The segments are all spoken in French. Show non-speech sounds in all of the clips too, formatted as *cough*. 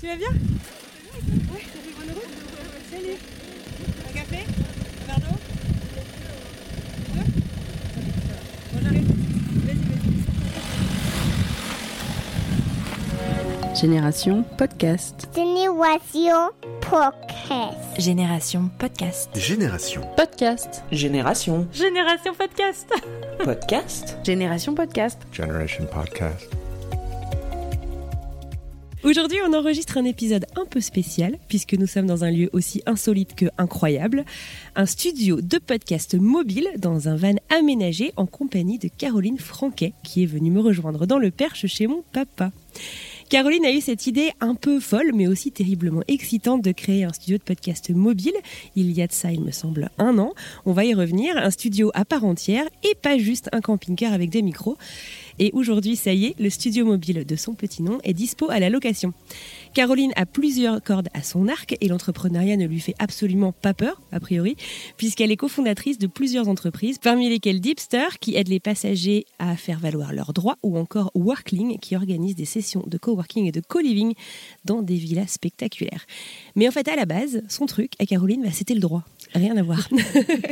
Tu vas bien? Ouais, ça fait bonne route Salut Un café? Un verre d'eau? Deux? Bon, j'arrive. Vas-y, vas-y. Génération Podcast. Génération Podcast. Génération Podcast. Génération. Podcast. Génération. Génération Podcast Podcast. Génération Podcast. Generation Podcast. Aujourd'hui, on enregistre un épisode un peu spécial, puisque nous sommes dans un lieu aussi insolite que incroyable. Un studio de podcast mobile dans un van aménagé en compagnie de Caroline Franquet, qui est venue me rejoindre dans le Perche chez mon papa. Caroline a eu cette idée un peu folle, mais aussi terriblement excitante de créer un studio de podcast mobile. Il y a de ça, il me semble, un an. On va y revenir. Un studio à part entière et pas juste un camping-car avec des micros. Et aujourd'hui, ça y est, le studio mobile de son petit nom est dispo à la location. Caroline a plusieurs cordes à son arc et l'entrepreneuriat ne lui fait absolument pas peur, a priori, puisqu'elle est cofondatrice de plusieurs entreprises, parmi lesquelles Deepster, qui aide les passagers à faire valoir leurs droits, ou encore Workling, qui organise des sessions de coworking et de co-living dans des villas spectaculaires. Mais en fait, à la base, son truc à Caroline, bah, c'était le droit. Rien à voir.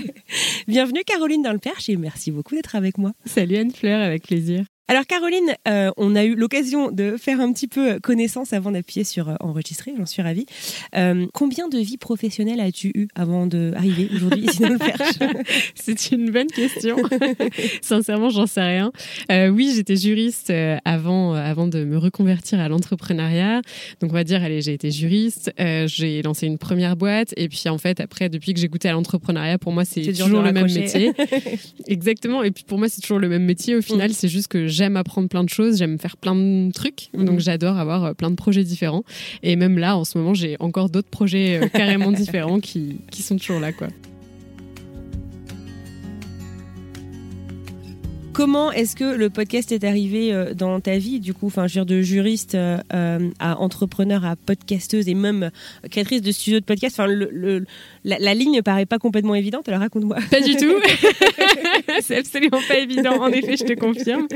*laughs* Bienvenue Caroline dans le Perche et merci beaucoup d'être avec moi. Salut Anne-Fleur, avec plaisir. Alors Caroline, euh, on a eu l'occasion de faire un petit peu connaissance avant d'appuyer sur euh, enregistrer, j'en suis ravie. Euh, combien de vies professionnelles as-tu eu avant d'arriver aujourd'hui ici dans le Perche *laughs* C'est une bonne question. *laughs* Sincèrement, j'en sais rien. Euh, oui, j'étais juriste avant, avant de me reconvertir à l'entrepreneuriat. Donc, on va dire, allez, j'ai été juriste. j'ai lancé une première boîte. Et puis, en fait, après, depuis que j'ai goûté à l'entrepreneuriat, pour moi, c'est toujours le même métier. *laughs* Exactement. Et puis, pour moi, c'est toujours le même métier. Au final, Mm. c'est juste que j'aime apprendre plein de choses, j'aime faire plein de trucs. Mhm. Donc, j'adore avoir euh, plein de projets différents. Et même là, en ce moment, j'ai encore d'autres projets euh, carrément *laughs* différents qui, qui sont toujours là, quoi. Comment est-ce que le podcast est arrivé euh, dans ta vie, du coup, enfin, je veux dire, de juriste euh, euh, à entrepreneur, à podcasteuse et même créatrice de studio de podcast Enfin, le, le- la, la ligne ne paraît pas complètement évidente, alors raconte-moi. Pas du tout. *laughs* c'est absolument pas évident. En effet, je te confirme.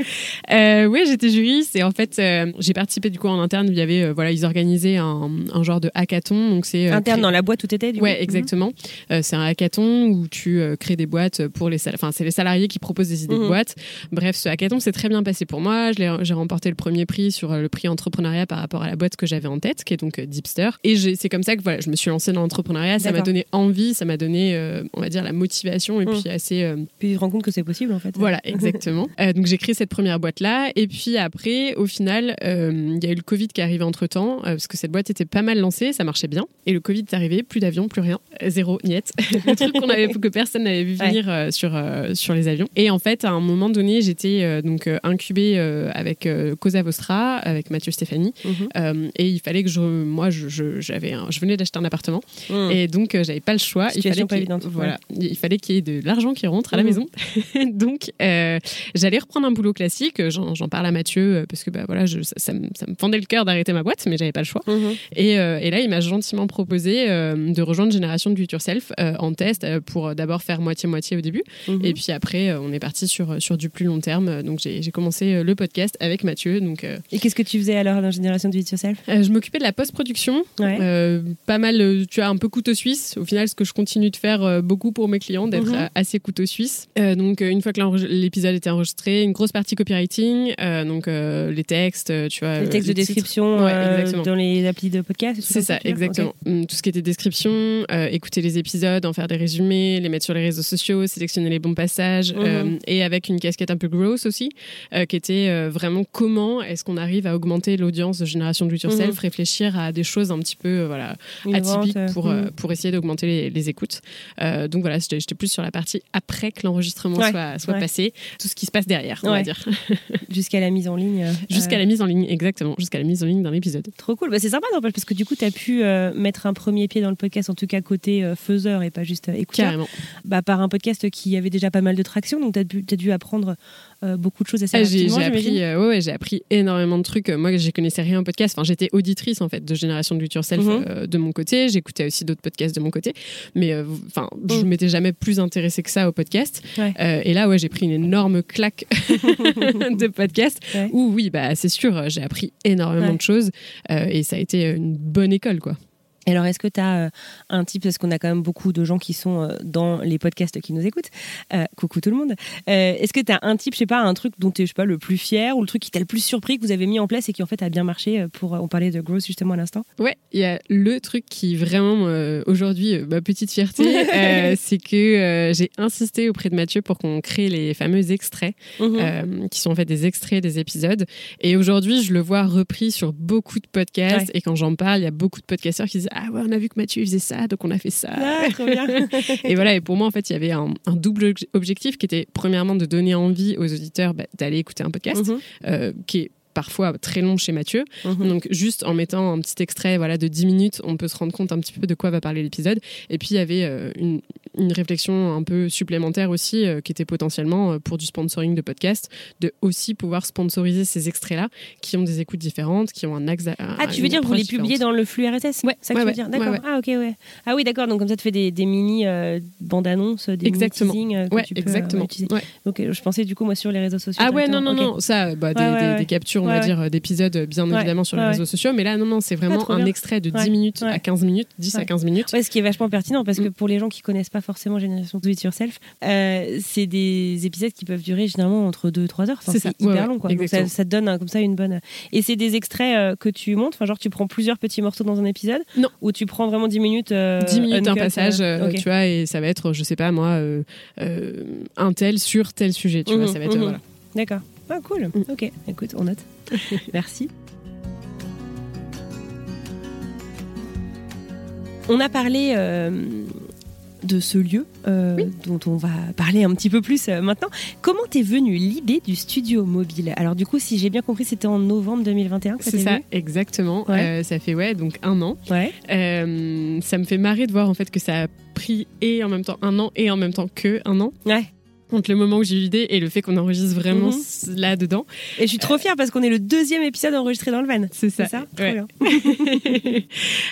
Euh, oui, j'étais juriste et en fait, euh, j'ai participé du coup en interne. Il y avait, euh, voilà, ils organisaient un, un genre de hackathon. Donc c'est Interne dans la boîte où t'étais, du Ouais, coup exactement. Euh, c'est un hackathon où tu crées des boîtes pour les salariés. Enfin, c'est les salariés qui proposent des idées Mhm. de boîtes. Bref, ce hackathon s'est très bien passé pour moi. J'ai remporté le premier prix sur euh, le prix entrepreneuriat par rapport à la boîte que j'avais en tête, qui est donc euh, Deepster. Et c'est comme ça que voilà, je me suis lancée dans l'entrepreneuriat. Ça m'a donné envie, ça m'a donné, euh, on va dire, la motivation et Mhm. puis assez. euh, Puis tu te rends compte que c'est possible, en fait. voilà, *laughs* exactement. Euh, donc j'ai créé cette première boîte là, et puis après, au final, il y a eu le Covid qui est arrivé entre temps, parce que cette boîte était pas mal lancée, ça marchait bien, et le Covid est arrivé, plus d'avions, plus rien, zéro, niet, *laughs* le truc qu'on avait que personne n'avait vu venir sur sur les avions. Et en fait, à un moment donné, j'étais euh, donc euh, incubée euh, avec Cosa Vostra, avec Mathieu Stéphanie, Mhm. et il fallait que je, moi, je, je- j'avais, un- je venais d'acheter un appartement. Mhm. Et donc, j'avais pas le choix. Il fallait pas qu'il y ait- évidente, Voilà. Il fallait qu'il y ait de l'argent qui rentre à la Mhm. maison. *laughs* donc, j'allais reprendre un boulot classique. J'en, parle à Mathieu parce que bah, voilà, je- ça, ça me, ça me fendait le cœur d'arrêter ma boîte, mais j'avais pas le choix. Et, euh, et là, il m'a gentiment proposé euh, de rejoindre Génération Do It Yourself euh, en test pour d'abord faire moitié-moitié au début. Et puis après, on est parti sur, sur du plus long terme. Donc, j'ai, commencé euh, le podcast avec Mathieu. Donc, euh, Et qu'est-ce que tu faisais alors dans Génération du It Yourself euh, je m'occupais de la post-production. Ouais. Pas mal, tu as un peu couteau suisse. Au final, ce que je continue de faire beaucoup pour mes clients, d'être Mhm. assez couteau suisse. Donc, une fois que l'épisode était enregistré, une grosse partie copywriting, donc les textes, tu vois. Les textes de titres. description Ouais, dans les applis de podcast C'est ça, exactement. Hum, Tout ce qui était description, euh, écouter les épisodes, en faire des résumés, les mettre sur les réseaux sociaux, sélectionner les bons passages, Mhm. euh, et avec une casquette casquette un peu gross aussi, euh, qui était euh, vraiment comment est-ce qu'on arrive à augmenter l'audience de Génération Do It Yourself, Mhm. réfléchir à des choses un petit peu euh, voilà, atypiques pour, mhm. pour essayer d'augmenter les, les écoutes. Donc voilà, j'étais plus sur la partie après que l'enregistrement Ouais, soit, soit ouais. passé, tout ce qui se passe derrière, on va dire. *laughs* Jusqu'à la mise en ligne. Jusqu'à la mise en ligne, exactement, jusqu'à la mise en ligne d'un épisode. Trop cool. Bah, c'est sympa n'empêche, parce que du coup, tu as pu mettre un premier pied dans le podcast, en tout cas côté faiseur et pas juste écouteur. Carrément. Bah, par un podcast qui avait déjà pas mal de traction, donc tu as, dû apprendre euh, beaucoup de choses assez Ah, j'ai rapidement. j'ai j'imagine. appris, euh, ouais, j'ai appris énormément de trucs. Moi, je connaissais rien en podcast. Enfin, j'étais auditrice en fait de Génération It Yourself Mhm. euh, de mon côté. J'écoutais aussi d'autres podcasts de mon côté, mais enfin, je Mhm. m'étais jamais plus intéressée que ça au podcast. Ouais. Et là, ouais, j'ai pris une énorme claque *laughs* *laughs* de podcast. Ouais. Où oui, bah c'est sûr, j'ai appris énormément de choses et ça a été une bonne école, quoi. Alors, est-ce que tu as un type, parce qu'on a quand même beaucoup de gens qui sont euh, dans les podcasts qui nous écoutent, Euh, coucou tout le monde, Euh, est-ce que tu as un type, je sais pas, un truc dont tu es, je sais pas, le plus fier ou le truc qui t'a le plus surpris que vous avez mis en place et qui en fait a bien marché euh, pour, on parlait de Growth justement à l'instant? Ouais, il y a le truc qui vraiment euh, aujourd'hui euh, ma petite fierté, *laughs* euh, c'est que euh, j'ai insisté auprès de Mathieu pour qu'on crée les fameux extraits, Mhm. euh, qui sont en fait des extraits des épisodes. Et aujourd'hui, je le vois repris sur beaucoup de podcasts. Ouais. Et quand j'en parle, il y a beaucoup de podcasteurs qui disent ah ouais, on a vu que Mathieu faisait ça, donc on a fait ça. Ah, trop bien. *laughs* Et voilà, et pour moi, en fait, il y avait un, un double obje- objectif qui était premièrement de donner envie aux auditeurs bah, d'aller écouter un podcast, Mhm. euh, qui est parfois très long chez Mathieu. Mhm. Donc juste en mettant un petit extrait voilà, de 10 minutes, on peut se rendre compte un petit peu de quoi va parler l'épisode. Et puis il y avait euh, une, une réflexion un peu supplémentaire aussi euh, qui était potentiellement euh, pour du sponsoring de podcast, de aussi pouvoir sponsoriser ces extraits-là qui ont des écoutes différentes, qui ont un axe. Ah, tu veux dire, vous les publiez dans le flux RSS Ouais, ça que ouais, tu veux ouais, dire D'accord. ouais. Ah, ok, ouais. Ah, oui, d'accord. Donc, comme ça, tu fais des, des mini euh, bandes annonces, des Exactement. mini teasings que Ouais, tu peux exactement. utiliser. Ouais. Ok, je pensais du coup, moi, sur les réseaux sociaux. Ah ouais, non, non, non, ça, bah, des captures, on va dire, euh, d'épisodes, bien Ouais, évidemment, sur les réseaux sociaux. Mais là, non, non, c'est vraiment un bien. extrait de 10 Ouais, minutes à 15 minutes, 10 à Ouais. 15 minutes. Ce qui est vachement pertinent parce que Mm. pour les gens qui connaissent pas forcément Génération Do It Yourself, euh, c'est des épisodes qui peuvent durer généralement entre 2 et 3 heures. Enfin, C'est hyper long. Quoi. Donc ça, te donne comme ça une bonne. Et c'est des extraits euh, que tu montes, enfin, genre tu prends plusieurs petits morceaux dans un épisode Non. Ou tu prends vraiment 10 minutes. euh, 10 minutes, un passage, euh, euh, tu vois, et ça va être, je sais pas moi, euh, euh, un tel sur tel sujet, tu vois, Mhm, ça va être, mhm. voilà. D'accord. Ah, cool. Mm. Ok, écoute, on note. *laughs* Merci. On a parlé euh, de ce lieu euh, dont on va parler un petit peu plus euh, maintenant. Comment t'es venue l'idée du studio mobile? Alors du coup, si j'ai bien compris, c'était en novembre 2021 que ça C'est ça, exactement. Ouais. Ça fait, ouais, donc un an. Ouais. Ça me fait marrer de voir en fait que ça a pris et en même temps un an et en même temps que un an. Ouais. Entre le moment où j'ai eu l'idée et le fait qu'on enregistre vraiment Mhm. s- là-dedans. Et je suis trop fière parce qu'on est le deuxième épisode enregistré dans le van. C'est ça. Ça? Ouais. bien. *laughs*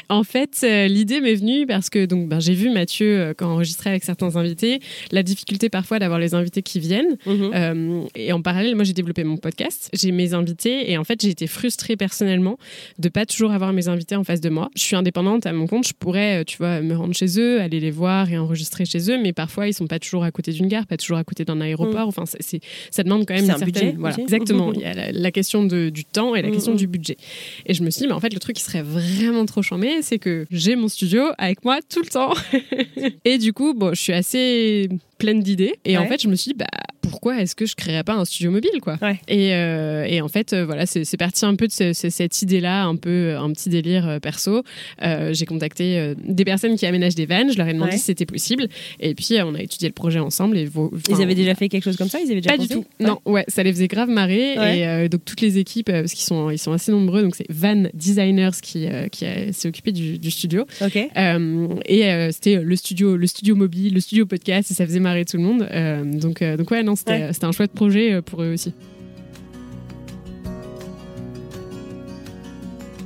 en fait, euh, l'idée m'est venue parce que donc ben, j'ai vu Mathieu euh, quand enregistrait avec certains invités, la difficulté parfois d'avoir les invités qui viennent. Mhm. Euh, et en parallèle, moi j'ai développé mon podcast, j'ai mes invités et en fait j'ai été frustrée personnellement de pas toujours avoir mes invités en face de moi. Je suis indépendante à mon compte, je pourrais, tu vois, me rendre chez eux, aller les voir et enregistrer chez eux, mais parfois ils sont pas toujours à côté d'une gare, pas toujours à côté d'un aéroport. Enfin, c'est- c'est, ça demande quand même une un certaine, budget voilà, exactement. Il y a la, la question de, du temps et la Mm, question mm. du budget. Et je me suis dit, mais en fait le truc qui serait vraiment trop chambé, c'est que j'ai mon studio avec moi tout le temps. *laughs* et du coup, bon, je suis assez pleine d'idées. Et en fait, je me suis dit, bah, pourquoi est-ce que je créerais pas un studio mobile, quoi Ouais. et, euh, et en fait, euh, voilà, c'est parti un peu de ce- ce- cette idée-là, un peu un petit délire euh, perso. Euh, J'ai contacté euh, des personnes qui aménagent des vannes, je leur ai demandé Ouais. si c'était possible. Et puis, euh, on a étudié le projet ensemble. Et Ils avaient déjà fait quelque chose comme ça? Ils avaient déjà pas du tout. Non, ouais, ça les faisait grave marrer. Et euh, donc toutes les équipes, euh, parce qu'ils sont, ils sont assez nombreux, donc c'est Van Designers qui, euh, qui euh, s'est occupé du, du studio. Ok. Euh, et euh, c'était le studio, le studio mobile, le studio podcast, et ça faisait marrer tout le monde. Euh, donc, euh, donc ouais, non, c'était Ouais. un chouette projet euh, pour eux aussi.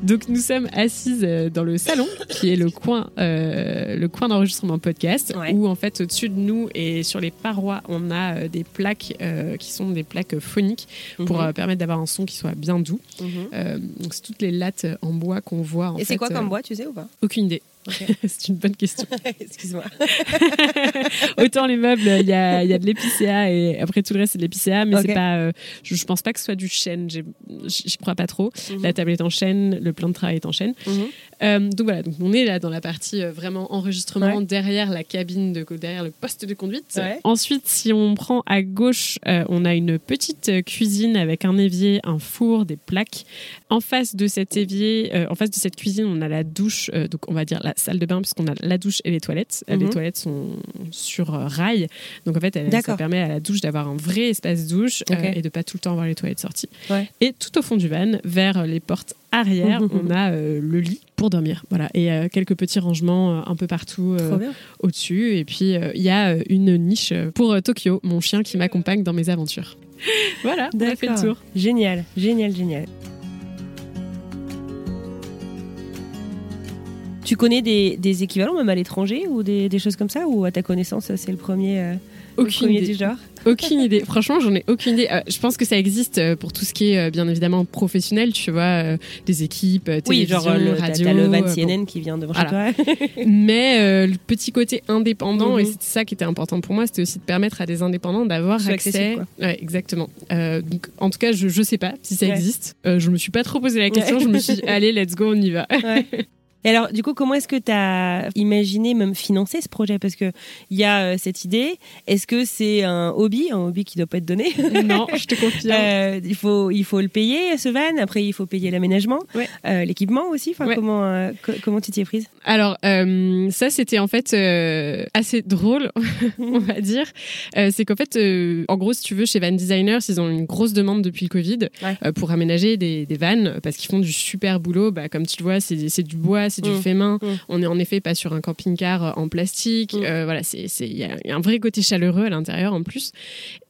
Donc nous sommes assises dans le salon, qui est le coin, euh, le coin d'enregistrement podcast, Ouais. où en fait au-dessus de nous et sur les parois, on a euh, des plaques euh, qui sont des plaques phoniques pour Mhm. permettre d'avoir un son qui soit bien doux. Mhm. Donc c'est toutes les lattes en bois qu'on voit. En Et c'est quoi comme bois, tu sais ou pas? Aucune idée. *laughs* C'est une bonne question. *laughs* Excuse-moi. *laughs* *laughs* Autant les meubles, il y a, il y a de l'épicéa et après tout le reste c'est de l'épicéa, mais c'est pas. euh, je, je pense pas que ce soit du chêne. J'y crois pas trop. Mhm. La table est en chêne, le plan de travail est en chêne. Mhm. Euh, donc voilà, donc on est là dans la partie euh, vraiment enregistrement Ouais. derrière la cabine, de, derrière le poste de conduite. Ouais. Ensuite, si on prend à gauche, euh, on a une petite cuisine avec un évier, un four, des plaques. En face de cet évier, en face de cette cuisine, on a la douche, donc on va dire la salle de bain, puisqu'on a la douche et les toilettes. Euh, Mhm. Les toilettes sont sur rail, donc en fait, elle- ça permet à la douche d'avoir un vrai espace douche et de pas tout le temps avoir les toilettes sorties. Ouais. Et tout au fond du van, vers les portes arrière, on *laughs* a euh, le lit pour dormir. Voilà, et euh, quelques petits rangements euh, un peu partout au-dessus. Et puis, il y a une niche pour Tokyo, mon chien qui m'accompagne dans mes aventures. *laughs* voilà, on a fait le tour. Génial, génial, génial. Tu connais des, des équivalents même à l'étranger ou des, des choses comme ça ou à ta connaissance c'est le premier, Aucune idée. du genre Aucune idée. Franchement, j'en ai aucune idée. Euh, je pense que ça existe euh, pour tout ce qui est euh, bien évidemment professionnel, tu vois, euh, des équipes, euh, Oui, télévision, genre euh, le, radio. t'as le van bon. CNN qui vient devant Voilà. chez toi. *laughs* Mais euh, le petit côté indépendant, Mhm. et c'était ça qui était important pour moi, c'était aussi de permettre à des indépendants d'avoir accès. Ouais, exactement. Euh, donc, en tout cas, je, je sais pas si ça Ouais. existe. Euh, je me suis pas trop posé la question. Ouais. Je me suis dit, *laughs* allez, let's go, on y va. Et alors, du coup, comment est-ce que tu as imaginé même financer ce projet? Parce qu'il y a euh, cette idée. Est-ce que c'est un hobby, un hobby qui doit pas être donné *laughs* non, je te confirme. Euh, il, faut, il faut le payer, ce van. Après, il faut payer l'aménagement, Ouais. euh, l'équipement aussi. Enfin, Ouais. comment, euh, co- comment tu t'y es prise? Alors, ça, c'était en fait assez drôle, *laughs* on va dire. C'est qu'en fait, en gros, si tu veux, chez Van Designers, ils ont une grosse demande depuis le Covid Ouais. pour aménager des, des vannes parce qu'ils font du super boulot. Bah, comme tu le vois, c'est du bois, c'est du Mm. fait main. Mm. On est en effet pas sur un camping-car euh, en plastique. Mm. Euh, voilà, y, il y a un vrai côté chaleureux à l'intérieur en plus.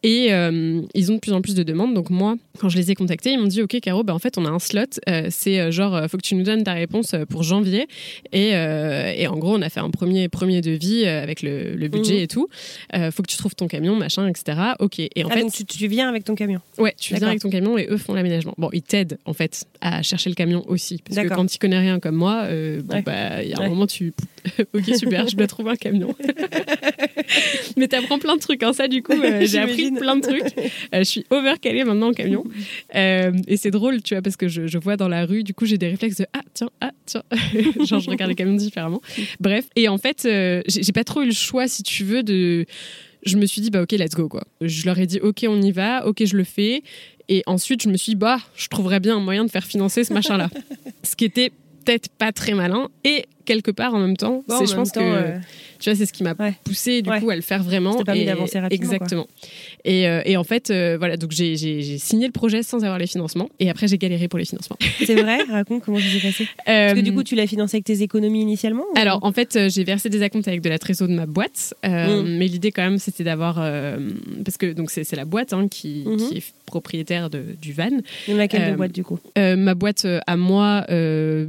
Et euh, ils ont de plus en plus de demandes. Donc moi, quand je les ai contactés, ils m'ont dit, ok, Caro, bah, en fait, on a un slot. Euh, c'est euh, genre, faut que tu nous donnes ta réponse pour janvier. Et, euh, et en gros, on a fait un premier, premier devis avec le, le budget Mhm. et tout. Faut que tu trouves ton camion, machin, etc. Ok. Et en Ah, fait, donc tu, tu viens avec ton camion. ouais, tu viens avec ton camion et eux font l'aménagement. Bon, ils t'aident en fait à chercher le camion aussi, parce que quand tu connais rien comme moi, bon, Ouais. bah, il y a un Ouais. moment tu, *laughs* ok super, je dois trouver un camion. *laughs* *laughs* Mais t'apprends plein de trucs, hein, ça du coup, euh, *laughs* j'ai appris plein de trucs. *laughs* Euh, je suis overcalée maintenant en camion. Euh, et c'est drôle, tu vois, parce que je, je vois dans la rue, du coup, j'ai des réflexes de ah, tiens, ah, tiens. Genre, je regarde les camions différemment. Bref. Et en fait, j'ai j'ai pas trop eu le choix, si tu veux, de. Je me suis dit, bah, ok, let's go, quoi. Je leur ai dit, ok, on y va, ok, je le fais. Et ensuite, je me suis dit, bah, je trouverais bien un moyen de faire financer ce machin-là. ce qui était peut-être pas très malin. Et quelque part, en même temps, Bon, c'est, je même pense temps, que euh, tu vois, c'est ce qui m'a Ouais. poussé du Ouais. coup à le faire vraiment. Ça permis Et- d'avancer rapidement. Exactement. Et, euh, et en fait, euh, voilà, donc j'ai, j'ai- j'ai signé le projet sans avoir les financements. Et après, j'ai galéré pour les financements. *laughs* c'est vrai? Raconte comment ça s'est passé. Parce que du coup, tu l'as financé avec tes économies initialement ou- alors, en fait, j'ai versé des acomptes avec de la trésor de ma boîte. Mm. Mais l'idée, quand même, c'était d'avoir. parce que donc c'est, c'est la boîte hein, qui, Mhm. qui est propriétaire de, du van. Il y en a quelle de boîte du coup? ma boîte à moi,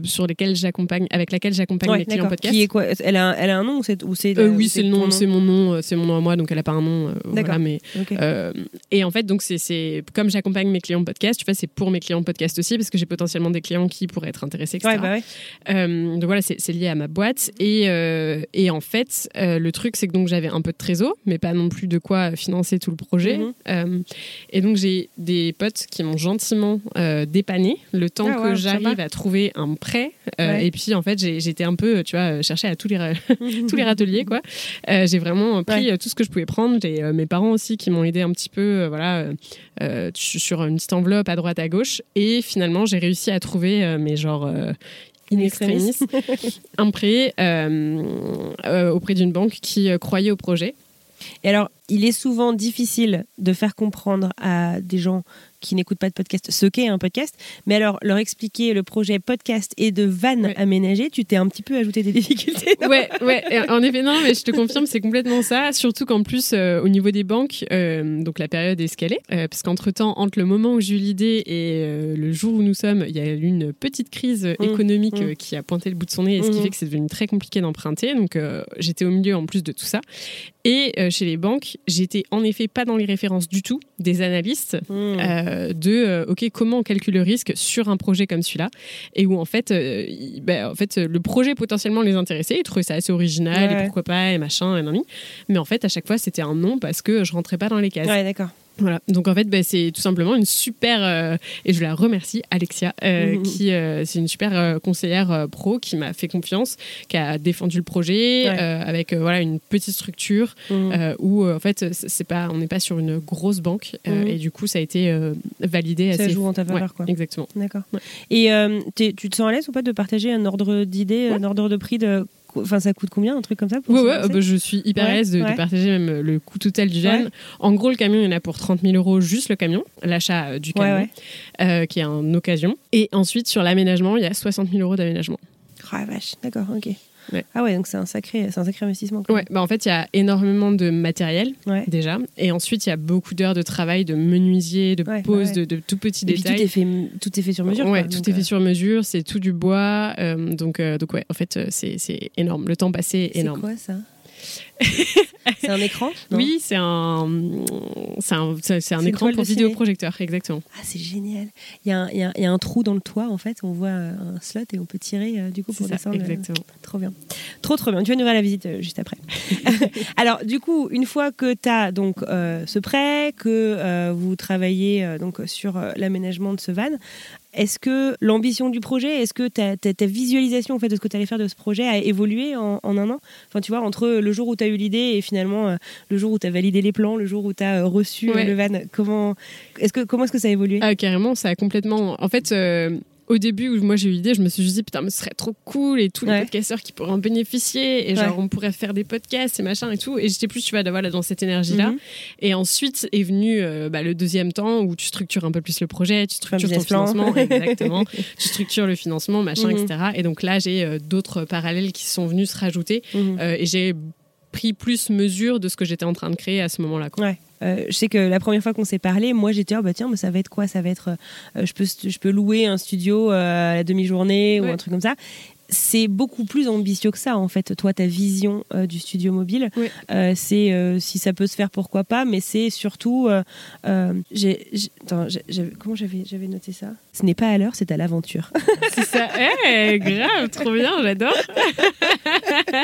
sur lesquelles j'accompagne, avec laquelle j'accompagne Ouais, mes clients d'accord. podcast. Qui est quoi? Elle a, un- elle a un nom ou c'est ou c'est Euh, ou oui, c'est le nom, c'est mon nom, euh, c'est mon nom à moi, donc elle a pas un nom. euh, voilà, mais. Euh, et en fait, donc c'est- c'est comme j'accompagne mes clients podcast, tu vois, c'est pour mes clients podcast aussi parce que j'ai potentiellement des clients qui pourraient être intéressés, etc. Ouais, bah ouais. Euh, donc voilà, c'est lié à ma boîte et euh, et en fait, euh, le truc c'est que donc j'avais un peu de trésor, mais pas non plus de quoi financer tout le projet. Mhm. Euh, et donc j'ai des potes qui m'ont gentiment euh, dépanné le temps Ah, que j'arrive à trouver un prêt. Euh. Et puis en fait, j'étais un peu, tu vois, chercher à tous les *laughs* tous les râteliers quoi. Euh, j'ai vraiment pris Ouais. euh, tout ce que je pouvais prendre. J'ai euh, mes parents aussi qui m'ont aidé un petit peu, euh, voilà, euh, euh, sur une petite enveloppe à droite à gauche. Et finalement, j'ai réussi à trouver, euh, mais genre. euh, in extremis, *laughs* un prêt euh, euh, auprès d'une banque qui euh, croyait au projet. Et alors, il est souvent difficile de faire comprendre à des gens qui n'écoutent pas de podcast ce qu'est un podcast. Mais alors, leur expliquer le projet podcast et de van Ouais. aménagé, tu t'es un petit peu ajouté des difficultés. Ouais, ouais, et en effet, non, mais je te confirme, c'est complètement ça. Surtout qu'en plus, euh, au niveau des banques, euh, donc la période est escalée, euh, parce qu'entre-temps, entre le moment où j'ai eu l'idée et euh, le jour où nous sommes, il y a eu une petite crise Mmh, économique mmh. euh, qui a pointé le bout de son nez, et ce qui Mmh. fait que c'est devenu très compliqué d'emprunter. Donc, euh, j'étais au milieu en plus de tout ça. Et euh, chez les banques, j'étais en effet pas dans les références du tout des analystes Hmm. euh, de euh, ok comment on calcule le risque sur un projet comme celui-là? Et où en fait il- ben, en fait le projet potentiellement les intéressait ils trouvaient ça assez original Ouais. et pourquoi pas et machin et nani. mais en fait à chaque fois c'était un non parce que je rentrais pas dans les cases Ouais, d'accord. Voilà, donc en fait, bah, c'est tout simplement une super, euh, et je la remercie, Alexia, euh, Mhm. qui euh, c'est une super conseillère pro qui m'a fait confiance, qui a défendu le projet Ouais. avec voilà une petite structure Mhm. où en fait c'est pas, on n'est pas sur une grosse banque Mhm. et du coup ça a été validé Ça assez. joue en ta Ouais, quoi. Exactement. D'accord. Ouais. Et tu te sens à l'aise ou pas de partager un ordre d'idée, un ordre de prix de. Enfin, ça coûte combien, un truc comme ça pour Ouais, bah, je suis hyper Ouais, à l'aise de, partager même le coût total du van. En gros, le camion, il y en a pour 30 000 euros, juste le camion, l'achat euh, du camion, euh, qui est en occasion. Et ensuite, sur l'aménagement, il y a 60 000 euros d'aménagement. Ah, vache, d'accord, ok. Ouais. Ah ouais, donc c'est un sacré, c'est un sacré investissement. quand Ouais, bah en fait, il y a énormément de matériel. Ouais. déjà. Et ensuite, il y a beaucoup d'heures de travail, de menuisier, de pose, de, de tout petits Et puis tout est fait, tout est fait sur mesure. ouais, quoi, tout est fait euh, sur mesure, c'est tout du bois. euh, donc, euh, donc, ouais, en fait, euh, c'est c'est énorme. Le temps passé est C'est énorme. quoi ça? *laughs* C'est un écran oui, c'est un, c'est un, c'est un écran pour vidéoprojecteur, exactement. Ah, c'est génial. Il y, a un, il y a un- il y a un trou dans le toit, en fait. On voit euh, un slot et on peut tirer euh, du coup pour descendre. le- exactement. Trop bien. Trop, trop bien. Tu vas nous faire la visite euh, juste après. *laughs* Alors, du coup, une fois que tu as donc, euh, ce prêt, que euh, vous travaillez euh, donc, sur euh, l'aménagement de ce van, est-ce que l'ambition du projet, est-ce que ta, ta- ta visualisation en fait, de ce que tu allais faire de ce projet a évolué en, en un an? Enfin, tu vois, entre le jour où tu as eu l'idée et finalement euh, le jour où tu as validé les plans, le jour où tu as reçu euh, Ouais. le van, comment est-ce que, comment est-ce que ça a évolué? Ah, carrément, ça a complètement. En fait, euh, au début où moi j'ai eu l'idée, je me suis juste dit putain, mais ce serait trop cool et tous les Ouais. podcasteurs qui pourraient en bénéficier et genre Ouais. on pourrait faire des podcasts et machin et tout. Et j'étais plus, tu vois, voilà, dans cette énergie-là. Mhm. Et ensuite est venu euh, bah, le deuxième temps où tu structures un peu plus le projet, tu structures ton plan. financement, exactement. *laughs* tu structures le financement, machin, Mhm. etc. Et donc là, j'ai euh, d'autres parallèles qui sont venus se rajouter Mhm. euh, et j'ai pris plus mesure de ce que j'étais en train de créer à ce moment-là. Ouais. Euh, je sais que la première fois qu'on s'est parlé, moi j'étais oh bah tiens mais ça va être quoi? Ça va être euh, je peux je peux louer un studio euh, à la demi-journée ou un truc comme ça. C'est beaucoup plus ambitieux que ça en fait. Toi ta vision euh, du studio mobile, euh, c'est euh, si ça peut se faire pourquoi pas, mais c'est surtout comment j'avais j'avais noté ça? Ce n'est pas à l'heure, c'est à l'aventure. *laughs* C'est ça. Eh, grave, trop bien, j'adore. *laughs*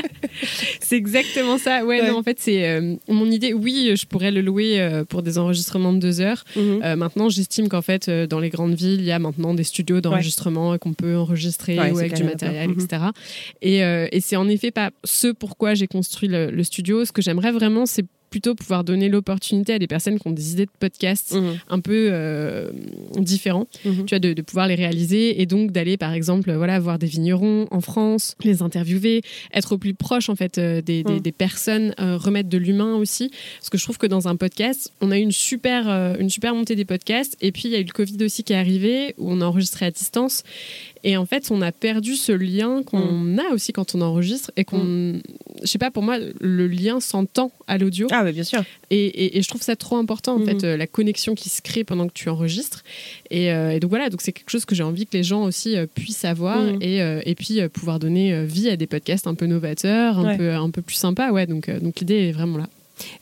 c'est exactement ça. Ouais, Ouais. non, en fait, c'est mon idée. Oui, je pourrais le louer pour des enregistrements de deux heures. Mhm. Maintenant, j'estime qu'en fait, dans les grandes villes, il y a maintenant des studios d'enregistrement qu'on peut enregistrer Ouais, ou c'est avec du matériel. Etc. Et, euh, et c'est en effet pas ce pourquoi j'ai construit le, le studio. Ce que j'aimerais vraiment, c'est plutôt pouvoir donner l'opportunité à des personnes qui ont des idées de podcast Mhm. un peu euh, différents Mhm. tu vois, de, de pouvoir les réaliser et donc d'aller, par exemple, voilà, voir des vignerons en France, les interviewer, être au plus proche en fait euh, des, des- des personnes, euh, remettre de l'humain aussi. Parce que je trouve que dans un podcast, on a eu une super, euh, une super montée des podcasts et puis il y a eu le Covid aussi qui est arrivé où on a enregistré à distance. Et en fait, on a perdu ce lien qu'on a aussi quand on enregistre et qu'on, je sais pas, pour moi, le lien s'entend à l'audio. Ah bah bien sûr. Et, et- et je trouve ça trop important, en fait, euh, la connexion qui se crée pendant que tu enregistres. Et, euh, et donc voilà, donc c'est quelque chose que j'ai envie que les gens aussi euh, puissent avoir Mhm. et, et puis pouvoir donner vie à des podcasts un peu novateurs, un, Ouais. peu, un peu plus sympas. Ouais, donc, donc l'idée est vraiment là.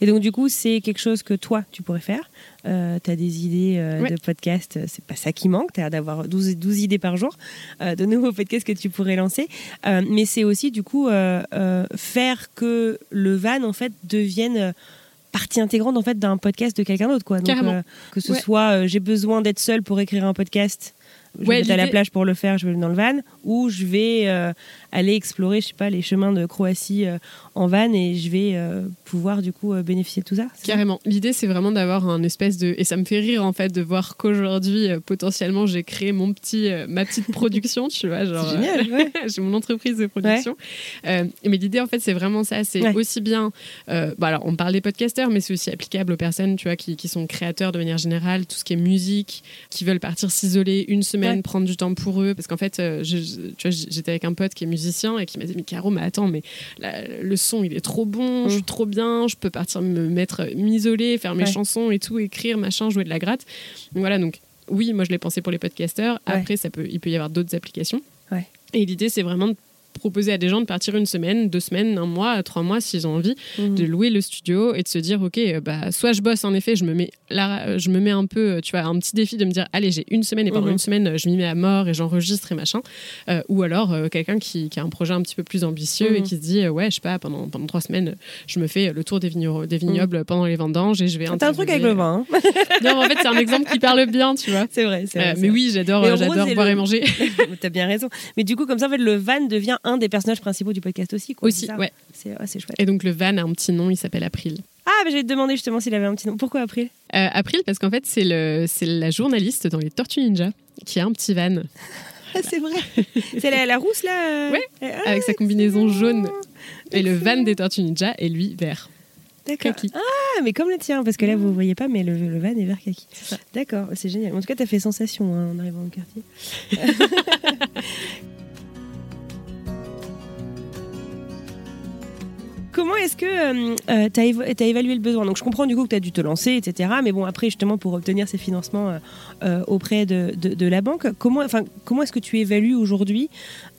Et donc, du coup, c'est quelque chose que toi, tu pourrais faire. tu as des idées euh, Ouais. de podcasts, euh, c'est pas ça qui manque. Tu as d'avoir 12, 12 idées par jour euh, de nouveaux podcasts que tu pourrais lancer. Euh, mais c'est aussi, du coup, euh, euh, faire que le van, en fait, devienne. euh, partie intégrante en fait d'un podcast de quelqu'un d'autre quoi Donc, euh, que ce Ouais. soit euh, j'ai besoin d'être seule pour écrire un podcast je Ouais, vais être à la plage pour le faire je vais dans le van ou je vais euh, aller explorer je sais pas les chemins de Croatie euh, en van et je vais euh, pouvoir du coup euh, bénéficier de tout ça Carrément. L'idée, c'est vraiment d'avoir un espèce de. Et ça me fait rire, en fait, de voir qu'aujourd'hui, potentiellement, j'ai créé mon petit, ma petite *laughs* production, tu vois. Genre, génial, ouais. *laughs* j'ai mon entreprise de production. Mais l'idée, en fait, c'est vraiment ça. C'est Ouais. aussi bien. bah alors, on parle des podcasteurs, mais c'est aussi applicable aux personnes, tu vois, qui, qui sont créateurs de manière générale, tout ce qui est musique, qui veulent partir s'isoler une semaine, prendre du temps pour eux. Parce qu'en fait, je- tu vois, j'étais avec un pote qui est musicien et qui m'a dit Mais Caro, mais attends, mais la- le son, il est trop bon, je suis Mm. trop bien, je peux partir me mettre, m'isoler, faire mes Ouais. chansons et tout, écrire, machin, jouer de la gratte. Donc voilà, donc oui, moi je l'ai pensé pour les podcasters. Ouais. Après, ça peut, il peut y avoir d'autres applications. Ouais. Et l'idée, c'est vraiment de proposer à des gens de partir une semaine, deux semaines, un mois, trois mois s'ils ont envie, Mhm. de louer le studio et de se dire ok, euh, bah soit je bosse en effet, je me mets là, je me mets un peu, euh, tu vois, un petit défi de me dire allez j'ai une semaine et pendant Mhm. une semaine euh, je m'y mets à mort et j'enregistre et machin, Euh, ou alors euh, quelqu'un qui, qui a un projet un petit peu plus ambitieux et Mhm. qui se dit euh, ouais je sais pas pendant pendant trois semaines je me fais le tour des, vigno- des vignobles pendant les vendanges et je vais. T'as un truc avec le vin. hein *laughs* non en fait c'est un exemple qui parle bien tu vois. c'est vrai, mais vrai. oui, j'adore, j'adore boire le- et manger *laughs* T'as bien raison. Mais du coup, comme ça, en fait, le van devient un des personnages principaux du podcast aussi. Quoi, aussi. Ouais. C'est c'est chouette. Et donc le van a un petit nom, il s'appelle April. Ah, mais j'allais te demander justement s'il avait un petit nom. Pourquoi April? Euh, April parce qu'en fait c'est la journaliste dans les Tortues Ninja qui a un petit van Ah, c'est vrai. c'est la, la rousse là euh, Ouais, Ah, avec sa combinaison jaune et le van des Tortues Ninja est lui vert. D'accord. Ah, mais comme le tien, parce que là, vous ne voyez pas, mais le, le van est vert kaki. D'accord, c'est génial. En tout cas, t'as fait sensation hein, en arrivant au quartier. *laughs* Comment est-ce que tu as, évalué le besoin? Donc, je comprends du coup que tu as dû te lancer, etc. Mais bon, après, justement, pour obtenir ces financements euh, euh, auprès de, de- de la banque, comment, est-ce que tu évalues aujourd'hui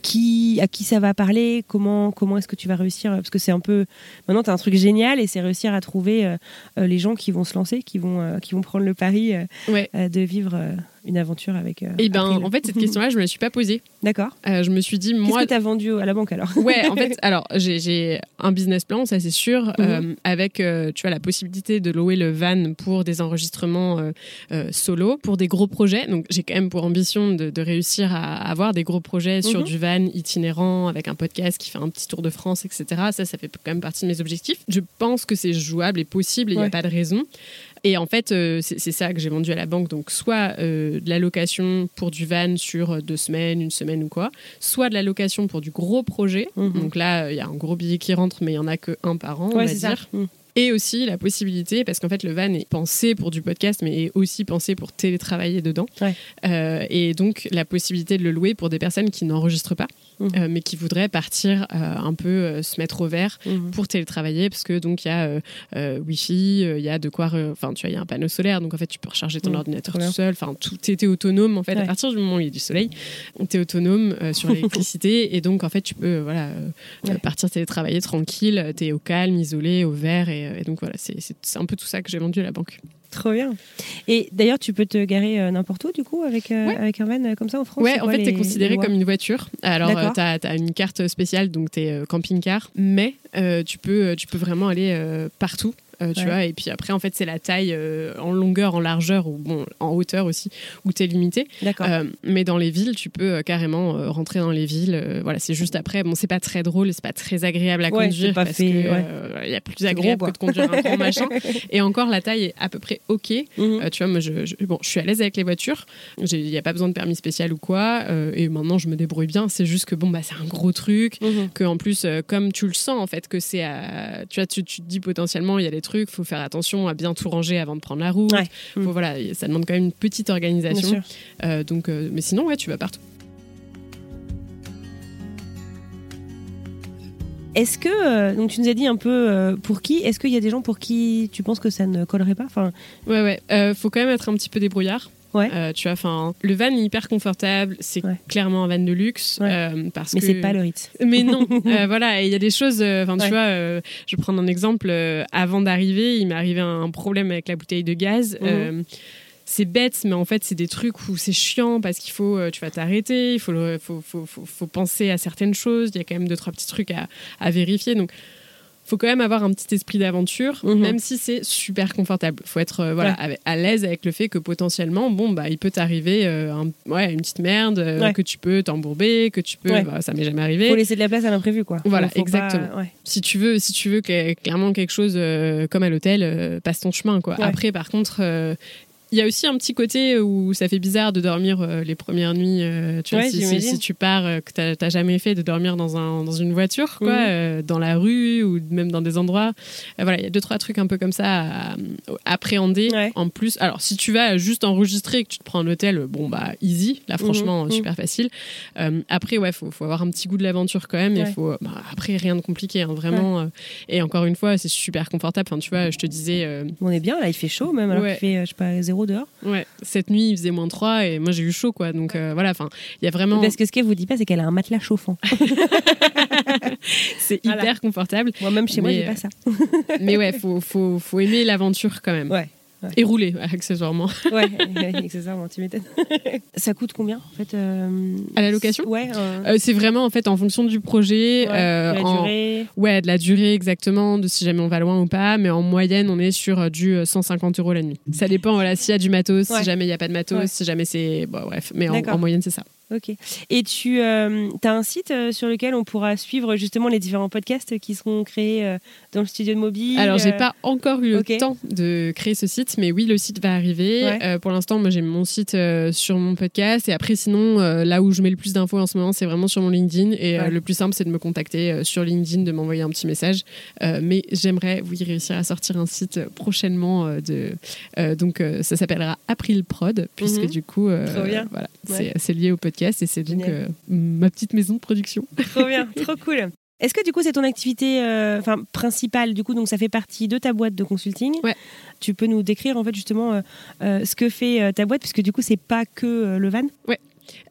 qui, à qui ça va parler? Comment, comment est-ce que tu vas réussir? Parce que c'est un peu. Maintenant, tu as un truc génial et c'est réussir à trouver euh, euh, les gens qui vont se lancer, qui vont, euh, qui vont prendre le pari euh, Ouais. euh, de vivre euh, une aventure avec. euh, Et ben April. en fait cette *laughs* question-là je me la suis pas posée. D'accord. Euh, je me suis dit Qu'est-ce moi que tu as vendu à la banque alors *laughs* Ouais, en fait, alors j'ai- un business plan, ça c'est sûr, Mhm. euh, avec euh, tu vois la possibilité de louer le van pour des enregistrements solo, pour des gros projets. Donc j'ai quand même pour ambition de, de réussir à avoir des gros projets sur Mhm. du van itinérant avec un podcast qui fait un petit tour de France, etc. Ça, ça fait quand même partie de mes objectifs. Je pense que c'est jouable et possible, il n'y Ouais. a pas de raison. Et en fait, euh, c'est ça que j'ai vendu à la banque. Donc, soit euh, de la location pour du van sur euh, deux semaines, une semaine ou quoi, soit de la location pour du gros projet. Mhm. Donc là, il y a un gros billet qui rentre, mais il y en a que un par an, on va ça. dire. Mm. Et aussi la possibilité, parce qu'en fait le van est pensé pour du podcast, mais est aussi pensé pour télétravailler dedans. Ouais. Euh, et donc la possibilité de le louer pour des personnes qui n'enregistrent pas, Mhm. euh, mais qui voudraient partir euh, un peu euh, se mettre au vert Mhm. pour télétravailler, parce que donc il y a Wi-Fi, il y a de quoi, enfin tu vois, il y a un panneau solaire, donc en fait tu peux recharger ton Mhm, ordinateur tout seul. Enfin tout était autonome en fait. Ouais. À partir du moment où il y a du soleil, tu es autonome sur *laughs* l'électricité et donc en fait tu peux voilà Ouais. partir télétravailler tranquille, tu es au calme, isolé, au vert et, et donc voilà, c'est un peu tout ça que j'ai vendu à la banque. Trop bien. Et d'ailleurs, tu peux te garer euh, n'importe où, du coup, avec, euh, Ouais. avec un van euh, comme ça en France Ouais, en fait, tu es considéré comme une voiture. Alors, tu as, une carte spéciale, donc tu es camping-car, mais tu, peux, tu peux vraiment aller partout. Euh, tu Ouais. vois, et puis après, en fait, c'est la taille euh, en longueur, en largeur ou bon, en hauteur aussi, où tu es limité. Euh, mais dans les villes, tu peux carrément rentrer dans les villes. voilà, c'est juste après. Bon, c'est pas très drôle, c'est pas très agréable à Ouais, conduire pas parce que ouais. il y a plus agréable gros, que de conduire un grand machin. *laughs* Et encore, la taille est à peu près ok. Mhm. Tu vois, moi, je, je- bon, je suis à l'aise avec les voitures. Il n'y a pas besoin de permis spécial ou quoi. et maintenant, je me débrouille bien. C'est juste que bon, bah, c'est un gros truc. Mhm. Que en plus, comme tu le sens, en fait, que c'est à- Tu vois, tu, tu te dis potentiellement, il y a des trucs, faut faire attention à bien tout ranger avant de prendre la route. Ouais. Faut, Mm. voilà, ça demande quand même une petite organisation. Euh, donc, euh, mais sinon, ouais, tu vas partout. Est-ce que, euh, donc tu nous as dit un peu euh, pour qui, est-ce qu'il y a des gens pour qui tu penses que ça ne collerait pas? Enfin, Ouais, ouais. Euh, faut quand même être un petit peu débrouillard. Ouais. Euh, tu vois, enfin, le van est hyper confortable. C'est Ouais. clairement un van de luxe. Ouais. euh, parce Mais que... c'est pas le Ritz. Mais non, *laughs* euh, voilà, il y a des choses. euh, Enfin, tu vois, je vais prendre un exemple. avant d'arriver, il m'est arrivé un problème avec la bouteille de gaz. Mhm. C'est bête, mais en fait, c'est des trucs où c'est chiant parce qu'il faut, tu vas t'arrêter, il faut, le- faut, faut, faut, faut penser à certaines choses. Il y a quand même deux trois petits trucs à, à vérifier. Donc, faut quand même avoir un petit esprit d'aventure, Mhm. même si c'est super confortable. Faut être euh, voilà Ouais. à l'aise avec le fait que potentiellement, bon bah, il peut t'arriver euh, un- ouais, une petite merde, euh, Ouais. que tu peux t'embourber, que tu peux. Bah, ça m'est jamais arrivé. Faut laisser de la place à l'imprévu, quoi. Voilà, exactement. pas- si tu veux, si tu veux clairement quelque chose comme à l'hôtel, passe ton chemin quoi. Après, par contre. Il y a aussi un petit côté où ça fait bizarre de dormir euh, les premières nuits. euh, tu vois, Ouais, si, si- j'imagine. si tu pars, euh, que t'as t'as jamais fait de dormir dans, un, dans une voiture, quoi, Mhm. dans la rue ou même dans des endroits. Voilà, il y a deux trois trucs un peu comme ça à, à appréhender. Ouais. En plus, alors si tu vas juste enregistrer et que tu te prends un hôtel, bon bah easy, là franchement Mhm. super facile. Après ouais, faut, faut avoir un petit goût de l'aventure quand même. Ouais. faut bah, après rien de compliqué, hein, vraiment. et encore une fois, c'est super confortable. Enfin tu vois, je te disais. On est bien, là, il fait chaud même, alors qu'il fait, je sais pas, 0 dehors. Ouais, cette nuit, il faisait moins 3 et moi, j'ai eu chaud, quoi. Donc euh, voilà, enfin, il y a vraiment. Parce que ce qu'elle vous dit pas, c'est qu'elle a un matelas chauffant. *laughs* C'est Voilà. hyper confortable. Moi-même, chez moi, Mais, j'ai pas ça. Mais ouais, faut, faut, faut aimer l'aventure quand même. Ouais. Et rouler, *laughs* accessoirement. Ouais, *laughs* accessoirement, tu m'étonnes. *laughs* ça coûte combien, en fait euh, À la location Ouais. euh, Euh, c'est vraiment en fait en fonction du projet, ouais, euh, la en- durée. ouais, de la durée exactement, de si jamais on va loin ou pas, mais en moyenne on est sur du euh, 150 euros la nuit. Ça dépend, voilà, s'il y a du matos, Ouais. si jamais il n'y a pas de matos, si jamais c'est, bon, bref, mais en moyenne c'est ça. Ok. Et tu as un site euh, sur lequel on pourra suivre justement les différents podcasts qui seront créés euh, dans le studio de mobile Alors j'ai euh, pas encore eu le temps de créer ce site, mais oui le site va arriver. Ouais. Euh, pour l'instant, moi j'ai mon site euh, sur mon podcast et après sinon euh, là où je mets le plus d'infos en ce moment, c'est vraiment sur mon LinkedIn et euh, Ouais. le plus simple c'est de me contacter euh, sur LinkedIn, de m'envoyer un petit message. Euh, mais j'aimerais oui réussir à sortir un site euh, prochainement euh, de euh, donc euh, ça s'appellera April Prod puisque Mhm. du coup euh, voilà Ouais. c'est lié au podcast et c'est donc euh, ma petite maison de production. Trop bien, *laughs* trop cool. Est-ce que du coup c'est ton activité euh, principale du coup donc ça fait partie de ta boîte de consulting Ouais. Tu peux nous décrire en fait justement euh, ce que fait ta boîte puisque du coup c'est pas que le van?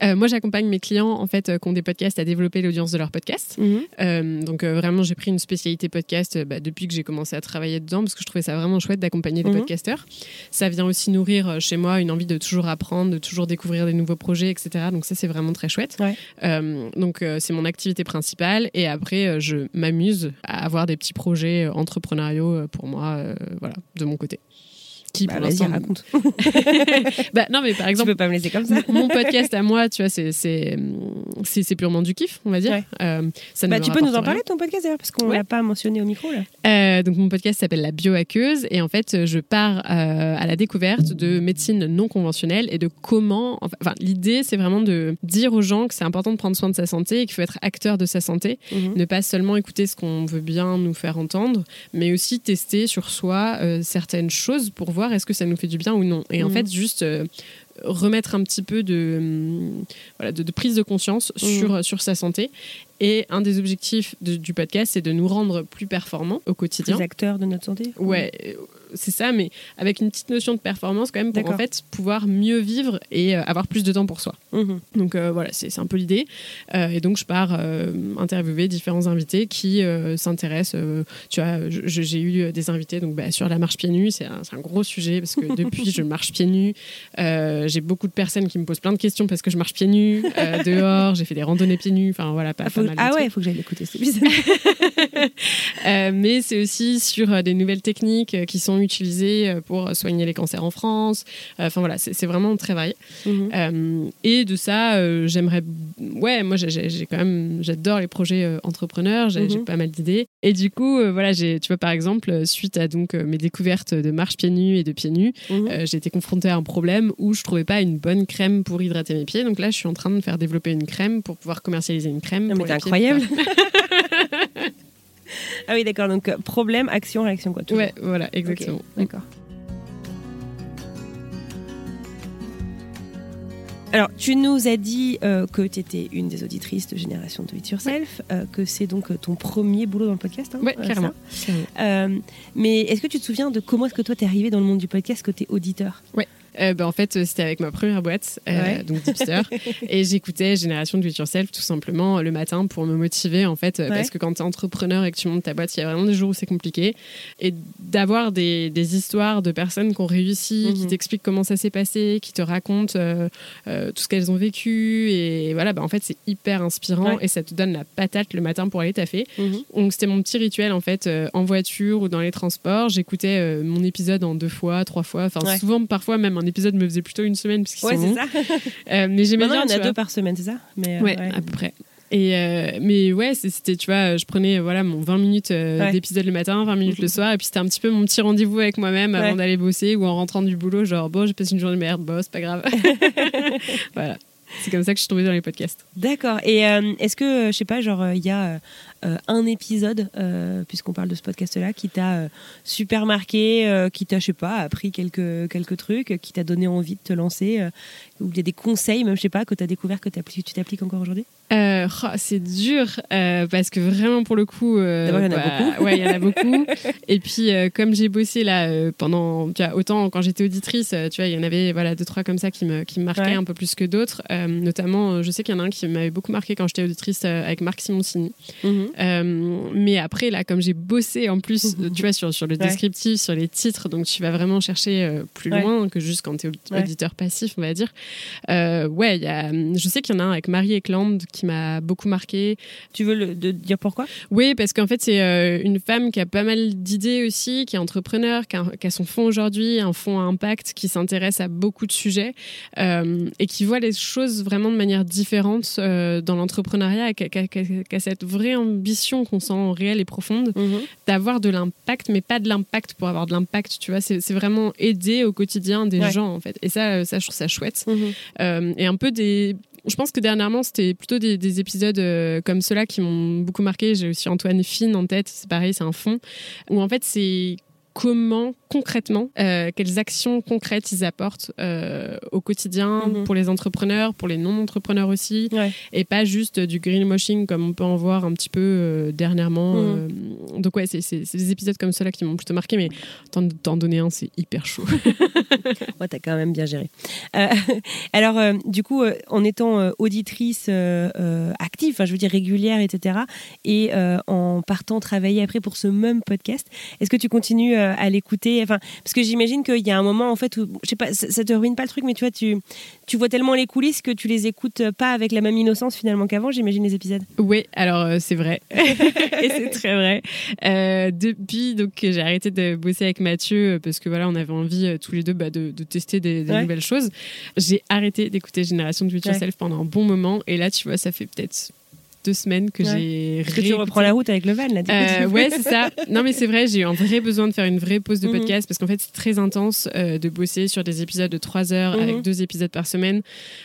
Euh, moi j'accompagne mes clients en fait euh, qui ont des podcasts à développer l'audience de leur podcast. Euh, donc vraiment, j'ai pris une spécialité podcast bah, depuis que j'ai commencé à travailler dedans parce que je trouvais ça vraiment chouette d'accompagner des Mhm. podcasteurs. Ça vient aussi nourrir chez moi une envie de toujours apprendre, de toujours découvrir des nouveaux projets, etc. Donc ça, c'est vraiment très chouette. Ouais. Donc c'est mon activité principale et après, je m'amuse à avoir des petits projets entrepreneuriaux pour moi, voilà, de mon côté. Qui Bah, pour l'instant- raconte. *laughs* bah, non, mais par tu exemple, peux pas me laisser comme ça. mon podcast *laughs* à moi, tu vois, c'est c'est purement du kiff, on va dire. Ouais. Euh, ça Bah, tu peux nous en parler de ton podcast d'ailleurs parce qu'on Ouais. l'a pas mentionné au micro là. Euh, donc mon podcast s'appelle La Biohackeuse et en fait je pars euh, à la découverte de médecine non conventionnelle et de comment. Enfin, l'idée c'est vraiment de dire aux gens que c'est important de prendre soin de sa santé et qu'il faut être acteur de sa santé, Mhm. ne pas seulement écouter ce qu'on veut bien nous faire entendre, mais aussi tester sur soi certaines choses pour voir est-ce que ça nous fait du bien ou non. Et en Mhm. fait juste euh, remettre un petit peu de, hum, voilà, de, de prise de conscience Mhm. sur, sur sa santé. Et un des objectifs de- du podcast, c'est de nous rendre plus performants au quotidien. Les acteurs de notre santé. Ouais, euh, c'est ça, mais avec une petite notion de performance quand même pour en fait pouvoir mieux vivre et euh, avoir plus de temps pour soi. Mhm. Donc euh, voilà, c'est un peu l'idée. Euh, et donc je pars interviewer différents invités qui s'intéressent. tu vois, j'ai eu des invités donc bah, sur la marche pieds nus, c'est un, gros sujet parce que depuis je marche pieds nus, j'ai beaucoup de personnes qui me posent plein de questions parce que je marche pieds nus dehors, j'ai fait des randonnées pieds nus, enfin voilà, pas, Ah, faut- pas mal ah ouais, il faut que j'aille l'écouter cet épisode. *laughs* *laughs* Euh, mais c'est aussi sur euh, des nouvelles techniques euh, qui sont utilisées pour soigner les cancers en France. Enfin voilà, c'est c'est vraiment très varié. Mhm. Et de ça, j'aimerais. Ouais, moi j'ai- quand même. J'adore les projets entrepreneurs, j'ai Mhm. pas mal d'idées. Et du coup, voilà, j'ai, tu vois, par exemple, suite à donc mes découvertes de marche pieds nus et de pieds nus, Mhm. j'ai été confrontée à un problème où je trouvais pas une bonne crème pour hydrater mes pieds. Donc là, je suis en train de faire développer une crème pour pouvoir commercialiser une crème. Non, mais pieds. incroyable. *laughs* ah oui, d'accord. Donc euh, problème, action, réaction quoi. toujours. Ouais, voilà, exactement. D'accord. Alors, tu nous as dit euh, que tu étais une des auditrices de Génération Do It Yourself, euh, que c'est donc ton premier boulot dans le podcast. hein, Ouais, euh, carrément. mais est-ce que tu te souviens de comment est-ce que toi t'es arrivé dans le monde du podcast côté auditeur? Euh, ben, en fait, euh, c'était avec ma première boîte, euh, Ouais. donc Deepster, *laughs* et j'écoutais Génération Do It Yourself tout simplement le matin pour me motiver, en fait, euh, Ouais. parce que quand tu es entrepreneur et que tu montes ta boîte, il y a vraiment des jours où c'est compliqué. Et d'avoir des, des histoires de personnes qui ont réussi, qui Mhm. t'expliquent comment ça s'est passé, qui te racontent euh, tout ce qu'elles ont vécu, et voilà, ben, en fait, c'est hyper inspirant Ouais. et ça te donne la patate le matin pour aller taffer. Donc c'était mon petit rituel en fait en voiture ou dans les transports. J'écoutais mon épisode en deux fois, trois fois. Enfin souvent parfois même un épisode me faisait plutôt une semaine parce qu'ils Ouais, sont c'est longs. ça. *laughs* Euh, mais j'aimais Maintenant, bien. il y en a deux par semaine, c'est ça? Mais, euh, Ouais, à peu près. Et euh, mais ouais, c'était, tu vois, je prenais voilà mon 20 minutes euh, Ouais. d'épisode le matin, 20 minutes le soir, et puis c'était un petit peu mon petit rendez-vous avec moi-même avant Ouais. d'aller bosser ou en rentrant du boulot, genre bon, j'ai passé une journée de merde, c'est pas grave. *laughs* *laughs* voilà. C'est comme ça que je suis tombée dans les podcasts. D'accord. Et euh, est-ce que, je sais pas, genre, il y a un épisode, euh, puisqu'on parle de ce podcast-là, qui t'a euh, super marqué, euh, qui t'a, je sais pas, appris quelques, quelques trucs, qui t'a donné envie de te lancer, euh, ou il y a des conseils, même, je sais pas, que tu as découvert que tu t'appliques encore aujourd'hui? Euh, oh, c'est dur euh, parce que vraiment pour le coup, euh, D'abord, il y en a beaucoup. Ouais, il y en a *laughs* beaucoup. Et puis euh, comme j'ai bossé là euh, pendant, tu vois, autant quand j'étais auditrice, euh, tu vois, il y en avait voilà deux trois comme ça qui me qui me marquaient Ouais. un peu plus que d'autres. Euh, notamment, euh, je sais qu'il y en a un qui m'avait beaucoup marqué quand j'étais auditrice euh, avec Marc Simoncini. Euh, mais après là, comme j'ai bossé en plus, *laughs* tu vois, sur sur le Ouais. descriptif, sur les titres, donc tu vas vraiment chercher euh, plus Ouais. loin que juste quand tu es auditeur passif, on va dire. Euh, ouais, il y a, je sais qu'il y en a un avec Marie Eklund qui m'a beaucoup marqué. Tu veux le, de dire pourquoi? Oui, parce qu'en fait, c'est une femme qui a pas mal d'idées aussi, qui est entrepreneur, qui a, qui a son fonds aujourd'hui, un fonds à impact, qui s'intéresse à beaucoup de sujets et qui voit les choses vraiment de manière différente dans l'entrepreneuriat, qui a, qui a- cette vraie ambition qu'on sent réelle et profonde d'avoir de l'impact, mais pas de l'impact pour avoir de l'impact, tu vois. C'est vraiment aider au quotidien des Ouais. gens, en fait. Et ça, euh, ça, je trouve ça chouette. Euh, et un peu des. Je pense que dernièrement, c'était plutôt des, des épisodes euh, comme ceux-là qui m'ont beaucoup marqué. J'ai aussi Antoine Fine en tête, c'est pareil, c'est un fond, où en fait, c'est comment concrètement, euh, quelles actions concrètes ils apportent euh, au quotidien Mhm. pour les entrepreneurs, pour les non-entrepreneurs aussi, Ouais. et pas juste du greenwashing comme on peut en voir un petit peu euh, dernièrement. Mhm. Donc ouais, c'est des épisodes comme ceux-là qui m'ont plutôt marqué, mais t'en donner un, c'est hyper chaud. *laughs* Ouais, t'as quand même bien géré. *laughs* Alors, du coup, en étant auditrice active, enfin, je veux dire régulière, etc., et en partant travailler après pour ce même podcast, est-ce que tu continues à l'écouter Enfin, parce que j'imagine qu'il y a un moment en fait où, je sais pas, ça, ça te ruine pas le truc, mais tu vois, tu, tu vois tellement les coulisses que tu les écoutes pas avec la même innocence finalement qu'avant. J'imagine les épisodes. Oui, alors euh, c'est vrai. *laughs* et c'est très vrai. Euh, depuis donc j'ai arrêté de bosser avec Mathieu euh, parce que voilà, on avait envie euh, tous les deux bah, de, de tester des, des Ouais. nouvelles choses. J'ai arrêté d'écouter Génération de It Ouais. Yourself pendant un bon moment et là, tu vois, ça fait peut-être deux semaines que Ouais. j'ai Parce que tu reprends la route avec le van là. Euh, ouais, c'est ça. Non, mais c'est vrai, j'ai eu un vrai besoin de faire une vraie pause de Mhm. podcast parce qu'en fait, c'est très intense euh, de bosser sur des épisodes de 3 heures Mhm. avec deux épisodes par semaine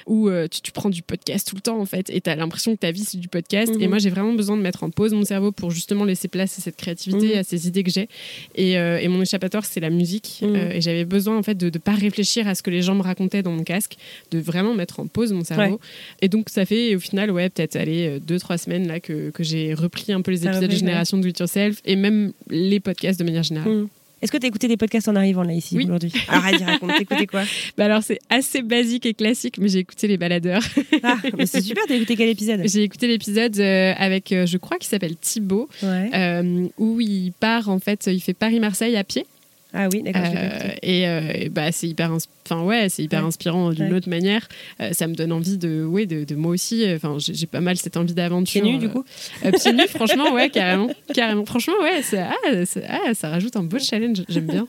où euh, tu, tu prends du podcast tout le temps en fait et tu as l'impression que ta vie c'est du podcast. Mhm. Et moi, j'ai vraiment besoin de mettre en pause mon cerveau pour justement laisser place à cette créativité, Mhm. à ces idées que j'ai. Et, euh, et mon échappatoire, c'est la musique. Mhm. Et j'avais besoin en fait de ne pas réfléchir à ce que les gens me racontaient dans mon casque, de vraiment mettre en pause mon cerveau. Ouais. Et donc, ça fait au final, ouais, peut-être aller 2-3 semaines là que, que j'ai repris un peu les épisodes de Génération Do It Yourself et même les podcasts de manière générale. Mhm. Est-ce que tu as écouté des podcasts en arrivant là ici Oui. aujourd'hui *laughs* Alors, vas-y, raconte, écouté quoi *laughs* Bah alors, c'est assez basique et classique, mais j'ai écouté Les Baladeurs. Ah, mais c'est *laughs* super, t'as écouté quel épisode j'ai écouté l'épisode euh, avec, euh, je crois qu'il s'appelle Thibaut, Ouais. euh, où il part, en fait, il fait Paris-Marseille à pied. Ah oui, d'accord. et, et bah, c'est hyper, ins- enfin ouais, c'est hyper Ouais. inspirant d'une Ouais. autre manière. Euh, ça me donne envie de, ouais, de, de moi aussi. euh, Enfin, j'ai pas mal cette envie d'aventure. Pieds nus, du euh, coup Euh, pieds nus, franchement, ouais, *laughs* carrément. carrément. Franchement, ouais, ça, ah, ah, ça rajoute un beau challenge. J'aime bien.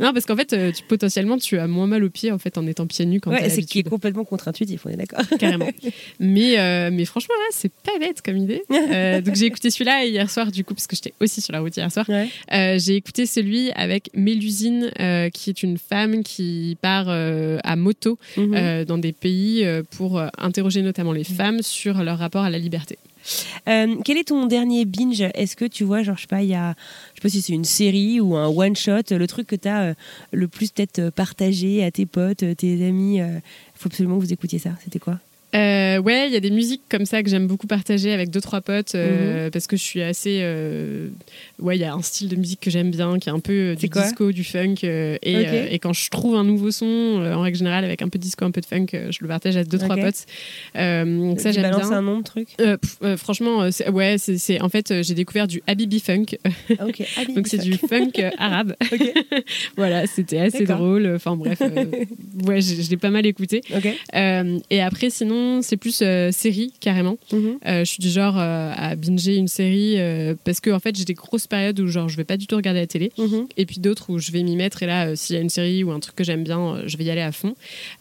Non, parce qu'en fait, tu, potentiellement, tu as moins mal aux pieds en, fait, en étant pieds nus quand Ouais, c'est qui est complètement contre-intuitif, on est d'accord. Carrément. *laughs* Mais, euh, mais franchement, ouais, c'est pas bête comme idée. *laughs* Donc, j'ai écouté celui-là hier soir, du coup, parce que j'étais aussi sur la route hier soir. J'ai écouté celui avec Mélusine, qui est une femme qui part euh, à moto Mhm. euh, dans des pays euh, pour interroger notamment les femmes sur leur rapport à la liberté. Euh, quel est ton dernier binge? Est-ce que tu vois, genre, je sais pas, il y a, je sais pas si c'est une série ou un one shot, le truc que tu as le plus peut-être partagé à tes potes, tes amis. Il faut absolument que vous écoutiez ça. C'était quoi? Euh, ouais, il y a des musiques comme ça que j'aime beaucoup partager avec deux trois potes Mhm. euh, parce que je suis assez. euh, Ouais, il y a un style de musique que j'aime bien qui est un peu du disco, du funk et, quand je trouve un nouveau son, en règle générale avec un peu de disco, un peu de funk, je le partage à deux trois Ok. potes. Donc ça j'aime bien. un nom de truc? Pff, franchement, ouais, c'est en fait j'ai découvert du Habibi Funk, Ah, Ok. *laughs* Ah, donc c'est du funk arabe. *laughs* *laughs* Voilà, c'était assez drôle. Enfin bref, ouais, je l'ai pas mal écouté. Et après, sinon, c'est plus euh, série carrément. Mhm. Euh, je suis du genre euh, à binger une série parce que en fait, j'ai des grosses périodes où genre je vais pas du tout regarder la télé, Mhm. et puis d'autres où je vais m'y mettre. Et là, s'il y a une série ou un truc que j'aime bien, je vais y aller à fond.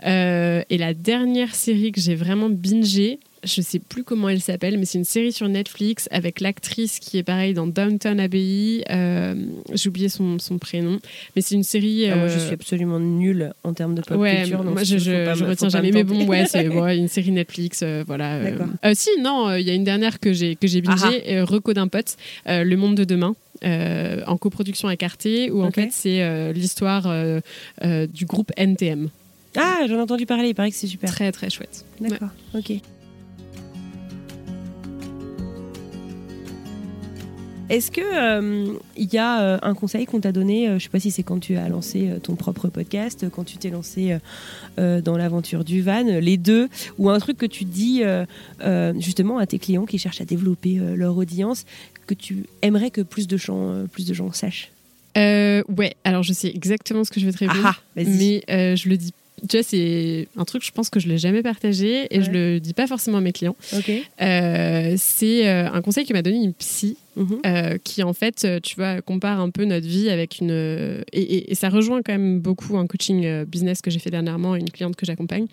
Et la dernière série que j'ai vraiment bingé. Je sais plus comment elle s'appelle, mais c'est une série sur Netflix avec l'actrice qui est pareil dans Downton Abbey. Euh, J'ai oublié son, son prénom, mais c'est une série. Ah, moi, je euh, suis absolument nulle en termes de pop ouais, culture. donc moi je, je, pas je me- retiens jamais, mais bon, ouais, c'est *laughs* ouais, une série Netflix, euh, voilà. D'accord. Si, non, il y a une dernière que j'ai que j'ai bingée, euh, Reco d'un pote, Le Monde de demain. euh, en coproduction avec Arte, où en fait c'est euh, l'histoire euh, du groupe NTM. Ah, j'en ai entendu parler, il paraît que c'est super. Très très chouette. D'accord, ok. Est-ce que euh, il y a euh, un conseil qu'on t'a donné, euh, je sais pas si c'est quand tu as lancé euh, ton propre podcast, quand tu t'es lancé dans l'aventure du van, les deux, ou un truc que tu dis justement à tes clients qui cherchent à développer leur audience, que tu aimerais que plus de gens, plus de gens sachent? Ouais, alors je sais exactement ce que je vais te répondre, Ah, mais je le dis. Tu vois, c'est un truc, je pense que je l'ai jamais partagé et Ouais. je le dis pas forcément à mes clients. Euh, c'est euh, un conseil que m'a donné une psy Mhm. euh, qui en fait, tu vois, compare un peu notre vie avec une... et, et- et ça rejoint quand même beaucoup un coaching business que j'ai fait dernièrement, une cliente que j'accompagne.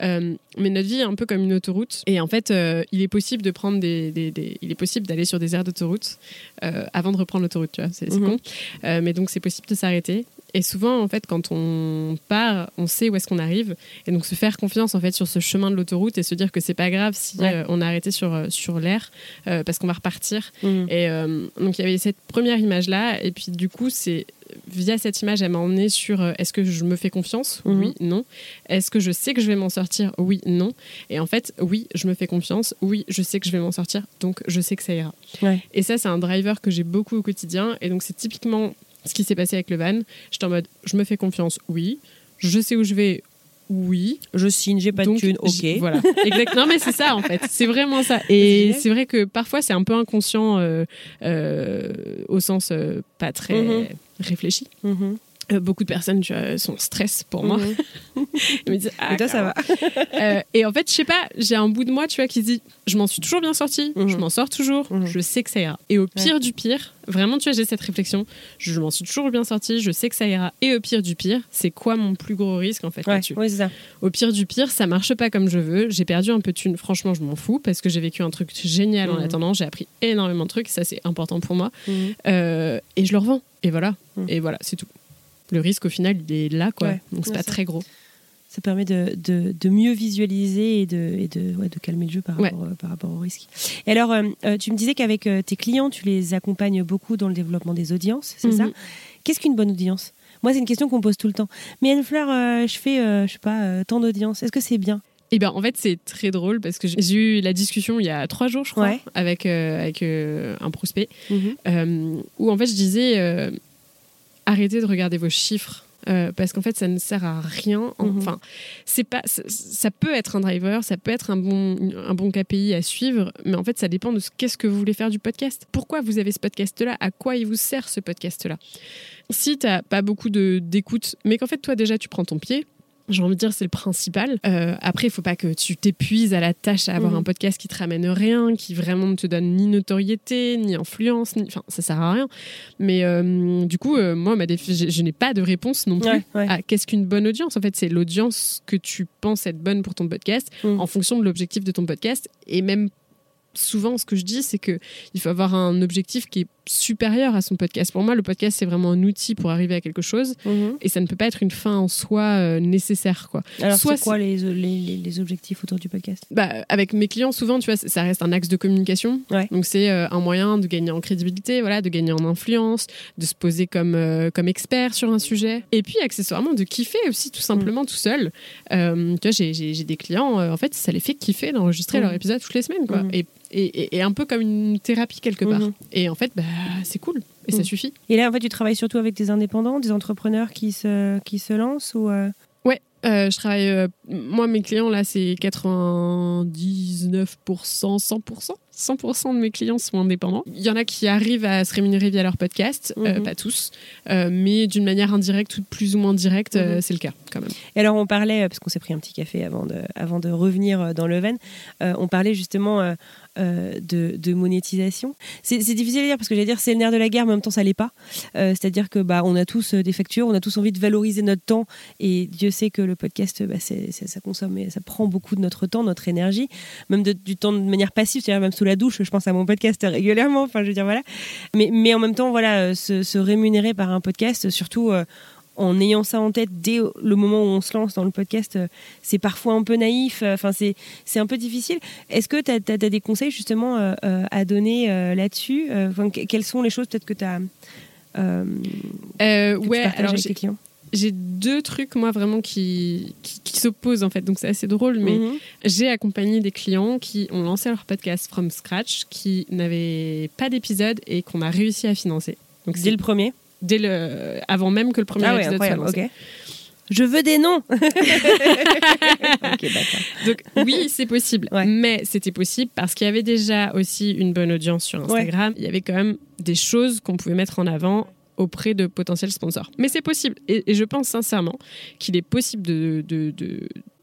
Euh, mais notre vie est un peu comme une autoroute. Et en fait, il est possible de prendre des... des- des- il est possible d'aller sur des aires d'autoroute avant de reprendre l'autoroute, tu vois. C'est Mhm. con. Mais donc, c'est possible de s'arrêter. Et souvent, en fait, quand on part, on sait où est-ce qu'on arrive. Et donc, se faire confiance, en fait, sur ce chemin de l'autoroute et se dire que c'est pas grave si Ouais. euh, on a arrêté sur, euh, sur l'air euh, parce qu'on va repartir. Mhm. Et euh, donc il y avait cette première image là, et puis du coup c'est via cette image elle m'a emmené sur est-ce que je me fais confiance? Mhm. Oui, non. Est-ce que je sais que je vais m'en sortir? Oui, non. Et en fait oui, je me fais confiance. Oui, je sais que je vais m'en sortir, donc je sais que ça ira. Ouais. Et ça c'est un driver que j'ai beaucoup au quotidien, et donc c'est typiquement ce qui s'est passé avec le van. J'étais en mode je me fais confiance, oui. Je sais où je vais, oui. Je signe, j'ai pas Donc, de thune, ok. Voilà, exactement. mais c'est ça en fait. C'est vraiment ça. Et c'est vrai que parfois c'est un peu inconscient euh, euh, au sens euh, pas très Mhm. réfléchi. Mhm. Euh, beaucoup de personnes tu vois, sont stress pour moi. Mhm. *laughs* Ils me disent ah, Et toi, ça va euh, et en fait, je sais pas, j'ai un bout de moi, tu vois, qui se dit, je m'en suis toujours bien sortie, Mhm. je m'en sors toujours, Mhm. je sais que ça ira. Et au pire du pire, vraiment, tu vois, j'ai cette réflexion, je m'en suis toujours bien sortie, je sais que ça ira. Et au pire du pire, c'est quoi mon plus gros risque en fait Ouais, là-dessus? ouais, c'est ça. Au pire du pire, ça marche pas comme je veux, j'ai perdu un peu de thunes, franchement, je m'en fous parce que j'ai vécu un truc génial en attendant, j'ai appris énormément de trucs, ça c'est important pour moi. Euh, et je le revends. Et voilà, et voilà, c'est tout. Le risque au final, il est là, quoi. Ouais, Donc c'est pas ça. très gros. Ça permet de, de, de mieux visualiser et de, et de, ouais, de calmer le jeu par Ouais. rapport, euh, par rapport au risque. Et alors, euh, euh, tu me disais qu'avec euh, tes clients, tu les accompagnes beaucoup dans le développement des audiences, c'est ça? Mhm. Qu'est-ce qu'une bonne audience? Moi, c'est une question qu'on pose tout le temps. Mais Anne-Fleur, je fais, je sais pas, tant d'audience. Est-ce que c'est bien? Et ben en fait c'est très drôle parce que j'ai- eu la discussion il y a trois jours je crois Ouais. avec euh, avec euh, un prospect euh, où en fait je disais arrêtez de regarder vos chiffres. euh, parce qu'en fait, ça ne sert à rien. Mhm. Enfin, c'est pas. Ça, peut être un driver, ça peut être un bon, un bon KPI à suivre, mais en fait, ça dépend de ce qu'est-ce que vous voulez faire du podcast. Pourquoi vous avez ce podcast-là? À quoi il vous sert ce podcast-là? Si t'as pas beaucoup de d'écoute, mais qu'en fait, toi déjà, tu prends ton pied. J'ai envie de dire, c'est le principal. Euh, après, il faut pas que tu t'épuises à la tâche à avoir Mhm. un podcast qui te ramène rien, qui vraiment ne te donne ni notoriété, ni influence, ni... enfin, ça sert à rien. Mais euh, du coup, euh, moi, ma défi- je, je n'ai pas de réponse non plus Ouais, ouais. à qu'est-ce qu'une bonne audience. En fait, c'est l'audience que tu penses être bonne pour ton podcast Mhm. en fonction de l'objectif de ton podcast. Et même souvent, ce que je dis, c'est que il faut avoir un objectif qui est supérieur à son podcast. Pour moi, le podcast, c'est vraiment un outil pour arriver à quelque chose. Mhm. Et ça ne peut pas être une fin en soi euh, nécessaire, quoi. Alors, c'est quoi les, les, les- objectifs autour du podcast? Bah, avec mes clients, souvent, tu vois, ça reste un axe de communication. Ouais. Donc, c'est euh, un moyen de gagner en crédibilité, voilà, de gagner en influence, de se poser comme, euh, comme expert sur un sujet. Et puis, accessoirement, de kiffer aussi, tout simplement, tout seul. Tu vois, j'ai- des clients, en fait, ça les fait kiffer d'enregistrer Mhm. leur épisode toutes les semaines, quoi. Et, et, et- et un peu comme une thérapie, quelque part. Mhm. Et en fait, bah, c'est cool. Et ça Mhm. suffit. Et là, en fait, tu travailles surtout avec des indépendants, des entrepreneurs qui se, qui se lancent ou euh, Ouais, euh, je travaille. euh, moi, mes clients, là, c'est 99%, 100%. 100% de mes clients sont indépendants. Il y en a qui arrivent à se rémunérer via leur podcast, euh, Mhm. pas tous, euh, mais d'une manière indirecte ou plus ou moins directe, euh, Mhm. c'est le cas quand même. Et alors on parlait, parce qu'on s'est pris un petit café avant de, avant de revenir dans le Ven, euh, on parlait justement de, de monétisation. C'est difficile à dire parce que j'allais dire c'est le nerf de la guerre, mais en même temps ça l'est pas. C'est-à-dire que bah on a tous des factures, on a tous envie de valoriser notre temps et Dieu sait que le podcast bah, ça consomme, et ça prend beaucoup de notre temps, notre énergie, même de- du temps de manière passive, c'est-à-dire même sous la douche, je pense à mon podcast régulièrement. Enfin je veux dire voilà. Mais, mais en même temps voilà, euh, se, se rémunérer par un podcast, surtout euh, en ayant ça en tête dès le moment où on se lance dans le podcast, euh, c'est parfois un peu naïf, enfin c'est c'est un peu difficile. Est-ce que tu as, des conseils justement euh, à donner euh, là-dessus enfin, Quelles sont les choses peut-être que tu as Euh, que tu ouais, partages alors avec tes clients? J'ai deux trucs moi vraiment qui, qui, qui s'opposent en fait, donc c'est assez drôle, mais Mhm. j'ai accompagné des clients qui ont lancé leur podcast from scratch, qui n'avaient pas d'épisode et qu'on a réussi à financer. Donc Dès le premier dès le avant même que le premier Ah ouais, épisode soit lancé. Je veux des noms *laughs* Ok, d'accord. Donc oui, c'est possible. Ouais. Mais c'était possible parce qu'il y avait déjà aussi une bonne audience sur Instagram. Il y avait quand même des choses qu'on pouvait mettre en avant auprès de potentiels sponsors. Mais c'est possible. Et, je pense sincèrement qu'il est possible de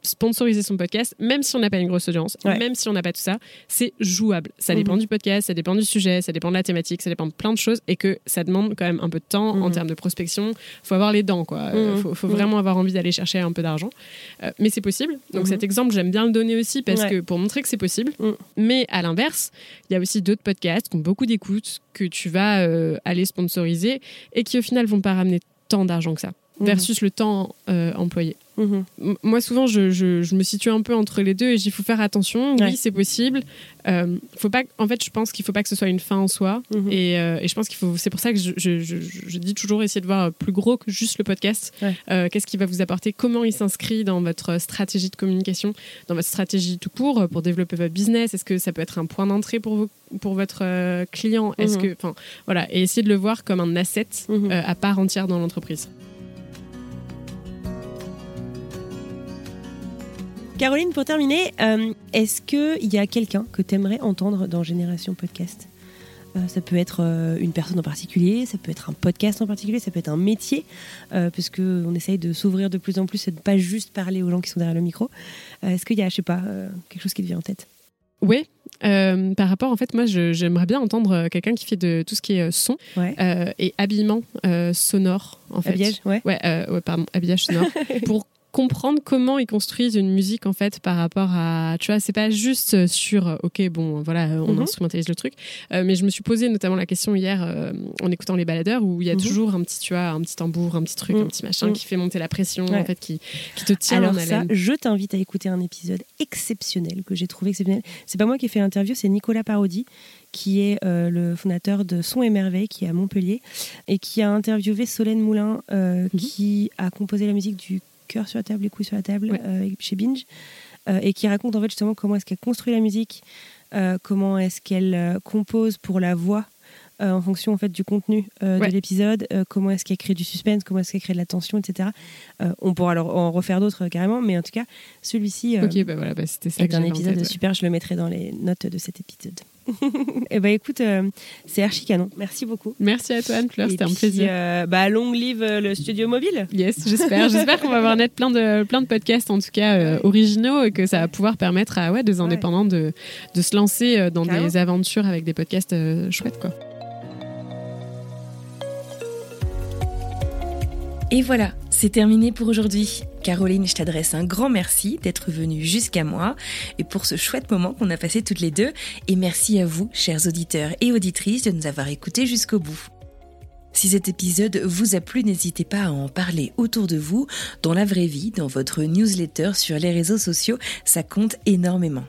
sponsoriser son podcast, même si on n'a pas une grosse audience, Ouais. même si on n'a pas tout ça. C'est jouable. Ça Mhm. dépend du podcast, ça dépend du sujet, ça dépend de la thématique, ça dépend de plein de choses et que ça demande quand même un peu de temps en Mhm. termes de prospection. faut avoir les dents, quoi. Euh, Mhm. faut, faut vraiment avoir envie d'aller chercher un peu d'argent. Euh, mais c'est possible. Donc cet exemple, j'aime bien le donner aussi parce Ouais. que pour montrer que c'est possible. Mais à l'inverse, il y a aussi d'autres podcasts qui ont beaucoup d'écoutes que tu vas euh, aller sponsoriser et qui au final vont pas ramener tant d'argent que ça Mhm. versus le temps euh, employé. Mhm. Moi, souvent, je, je- je me situe un peu entre les deux et il faut faire attention. Ouais. Oui, c'est possible. Euh, faut pas, en fait, je pense qu'il faut pas que ce soit une fin en soi. Mhm. Et, euh, et je pense qu'il faut. C'est pour ça que je, dis toujours essayer de voir plus gros que juste le podcast. Ouais. Euh, Qu'est-ce qui va vous apporter? Comment il s'inscrit dans votre stratégie de communication, dans votre stratégie tout court pour développer votre business? Est-ce que ça peut être un point d'entrée pour vous, pour votre client? Est-ce que, enfin, voilà, et essayer de le voir comme un asset à part entière dans l'entreprise. Caroline, pour terminer, euh, est-ce qu'il y a quelqu'un que tu aimerais entendre dans Génération Podcast? Euh, ça peut être euh, une personne en particulier, ça peut être un podcast en particulier, ça peut être un métier, on essaye de s'ouvrir de plus en plus et de pas juste parler aux gens qui sont derrière le micro. Est-ce qu'il y a, je sais pas, quelque chose qui te vient en tête? Oui. euh, par rapport, en fait, moi, j'aimerais bien entendre quelqu'un qui fait de tout ce qui est son Ouais. euh, et habillement euh, sonore, en fait. Habillage Ouais. Ouais, ouais, pardon, habillage sonore. *laughs* pour comprendre comment ils construisent une musique en fait par rapport à tu vois c'est pas juste sur euh, ok bon voilà euh, on Mhm. instrumentalise le truc Euh, mais je me suis posé notamment la question hier euh, en écoutant les baladeurs où il y a Mhm. toujours un petit tu vois un petit tambour un petit truc Mhm. un petit machin qui fait monter la pression Ouais. en fait qui, qui te tient Alors en ça, je t'invite à écouter un épisode exceptionnel que j'ai trouvé exceptionnel. C'est pas moi qui ai fait l'interview, c'est Nicolas Parodi qui est euh, le fondateur de Son et Merveille qui est à Montpellier et qui a interviewé Solène Moulin euh, qui a composé la musique du cœur sur la table, les couilles sur la table Ouais. euh, chez Binge euh, et qui raconte en fait justement comment est-ce qu'elle construit la musique, euh, comment est-ce qu'elle compose pour la voix. en fonction en fait du contenu Ouais. de l'épisode, comment est-ce qu'elle crée du suspense, comment est-ce qu'elle crée de la tension, etc. On pourra alors en refaire d'autres carrément, mais en tout cas, celui-ci ok bah voilà bah, c'était ça est que un épisode tête, ouais. super. Je le mettrai dans les notes de cet épisode. *laughs* Et bah écoute, euh, c'est archi canon. Merci beaucoup. merci à toi Anne-Fleur c'était un plaisir euh, bah long live euh, le studio mobile. Yes, *laughs* j'espère. J'espère qu'on va avoir net plein de, plein de podcasts, en tout cas euh, originaux, et que ça va pouvoir permettre à ouais, des indépendants de, de se lancer euh, dans Carrément. des aventures avec des podcasts euh, chouettes. Quoi. Et voilà, c'est terminé pour aujourd'hui. Caroline, je t'adresse un grand merci d'être venue jusqu'à moi et pour ce chouette moment qu'on a passé toutes les deux. Et merci à vous, chers auditeurs et auditrices, de nous avoir écoutés jusqu'au bout. Si cet épisode vous a plu, n'hésitez pas à en parler autour de vous, dans la vraie vie, dans votre newsletter, sur les réseaux sociaux, ça compte énormément.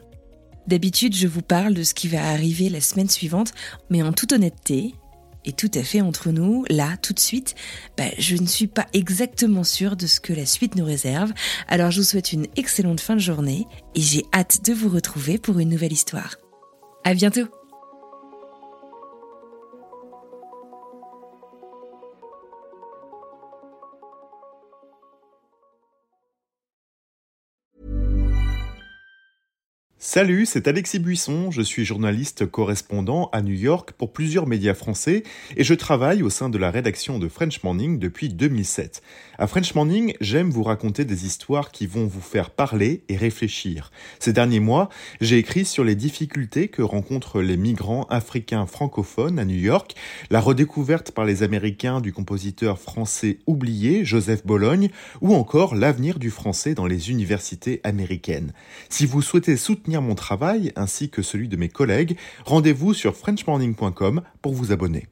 D'habitude, je vous parle de ce qui va arriver la semaine suivante, mais en toute honnêteté, et tout à fait entre nous, là, tout de suite, bah, je ne suis pas exactement sûre de ce que la suite nous réserve. Alors je vous souhaite une excellente fin de journée et j'ai hâte de vous retrouver pour une nouvelle histoire. À bientôt! Salut, c'est Alexis Buisson, je suis journaliste correspondant à New York pour plusieurs médias français et je travaille au sein de la rédaction de French Morning depuis 2007. À French Morning, j'aime vous raconter des histoires qui vont vous faire parler et réfléchir. Ces derniers mois, j'ai écrit sur les difficultés que rencontrent les migrants africains francophones à New York, la redécouverte par les Américains du compositeur français oublié Joseph Bologne ou encore l'avenir du français dans les universités américaines. Si vous souhaitez soutenir mon travail ainsi que celui de mes collègues, rendez-vous sur frenchmorning.com pour vous abonner.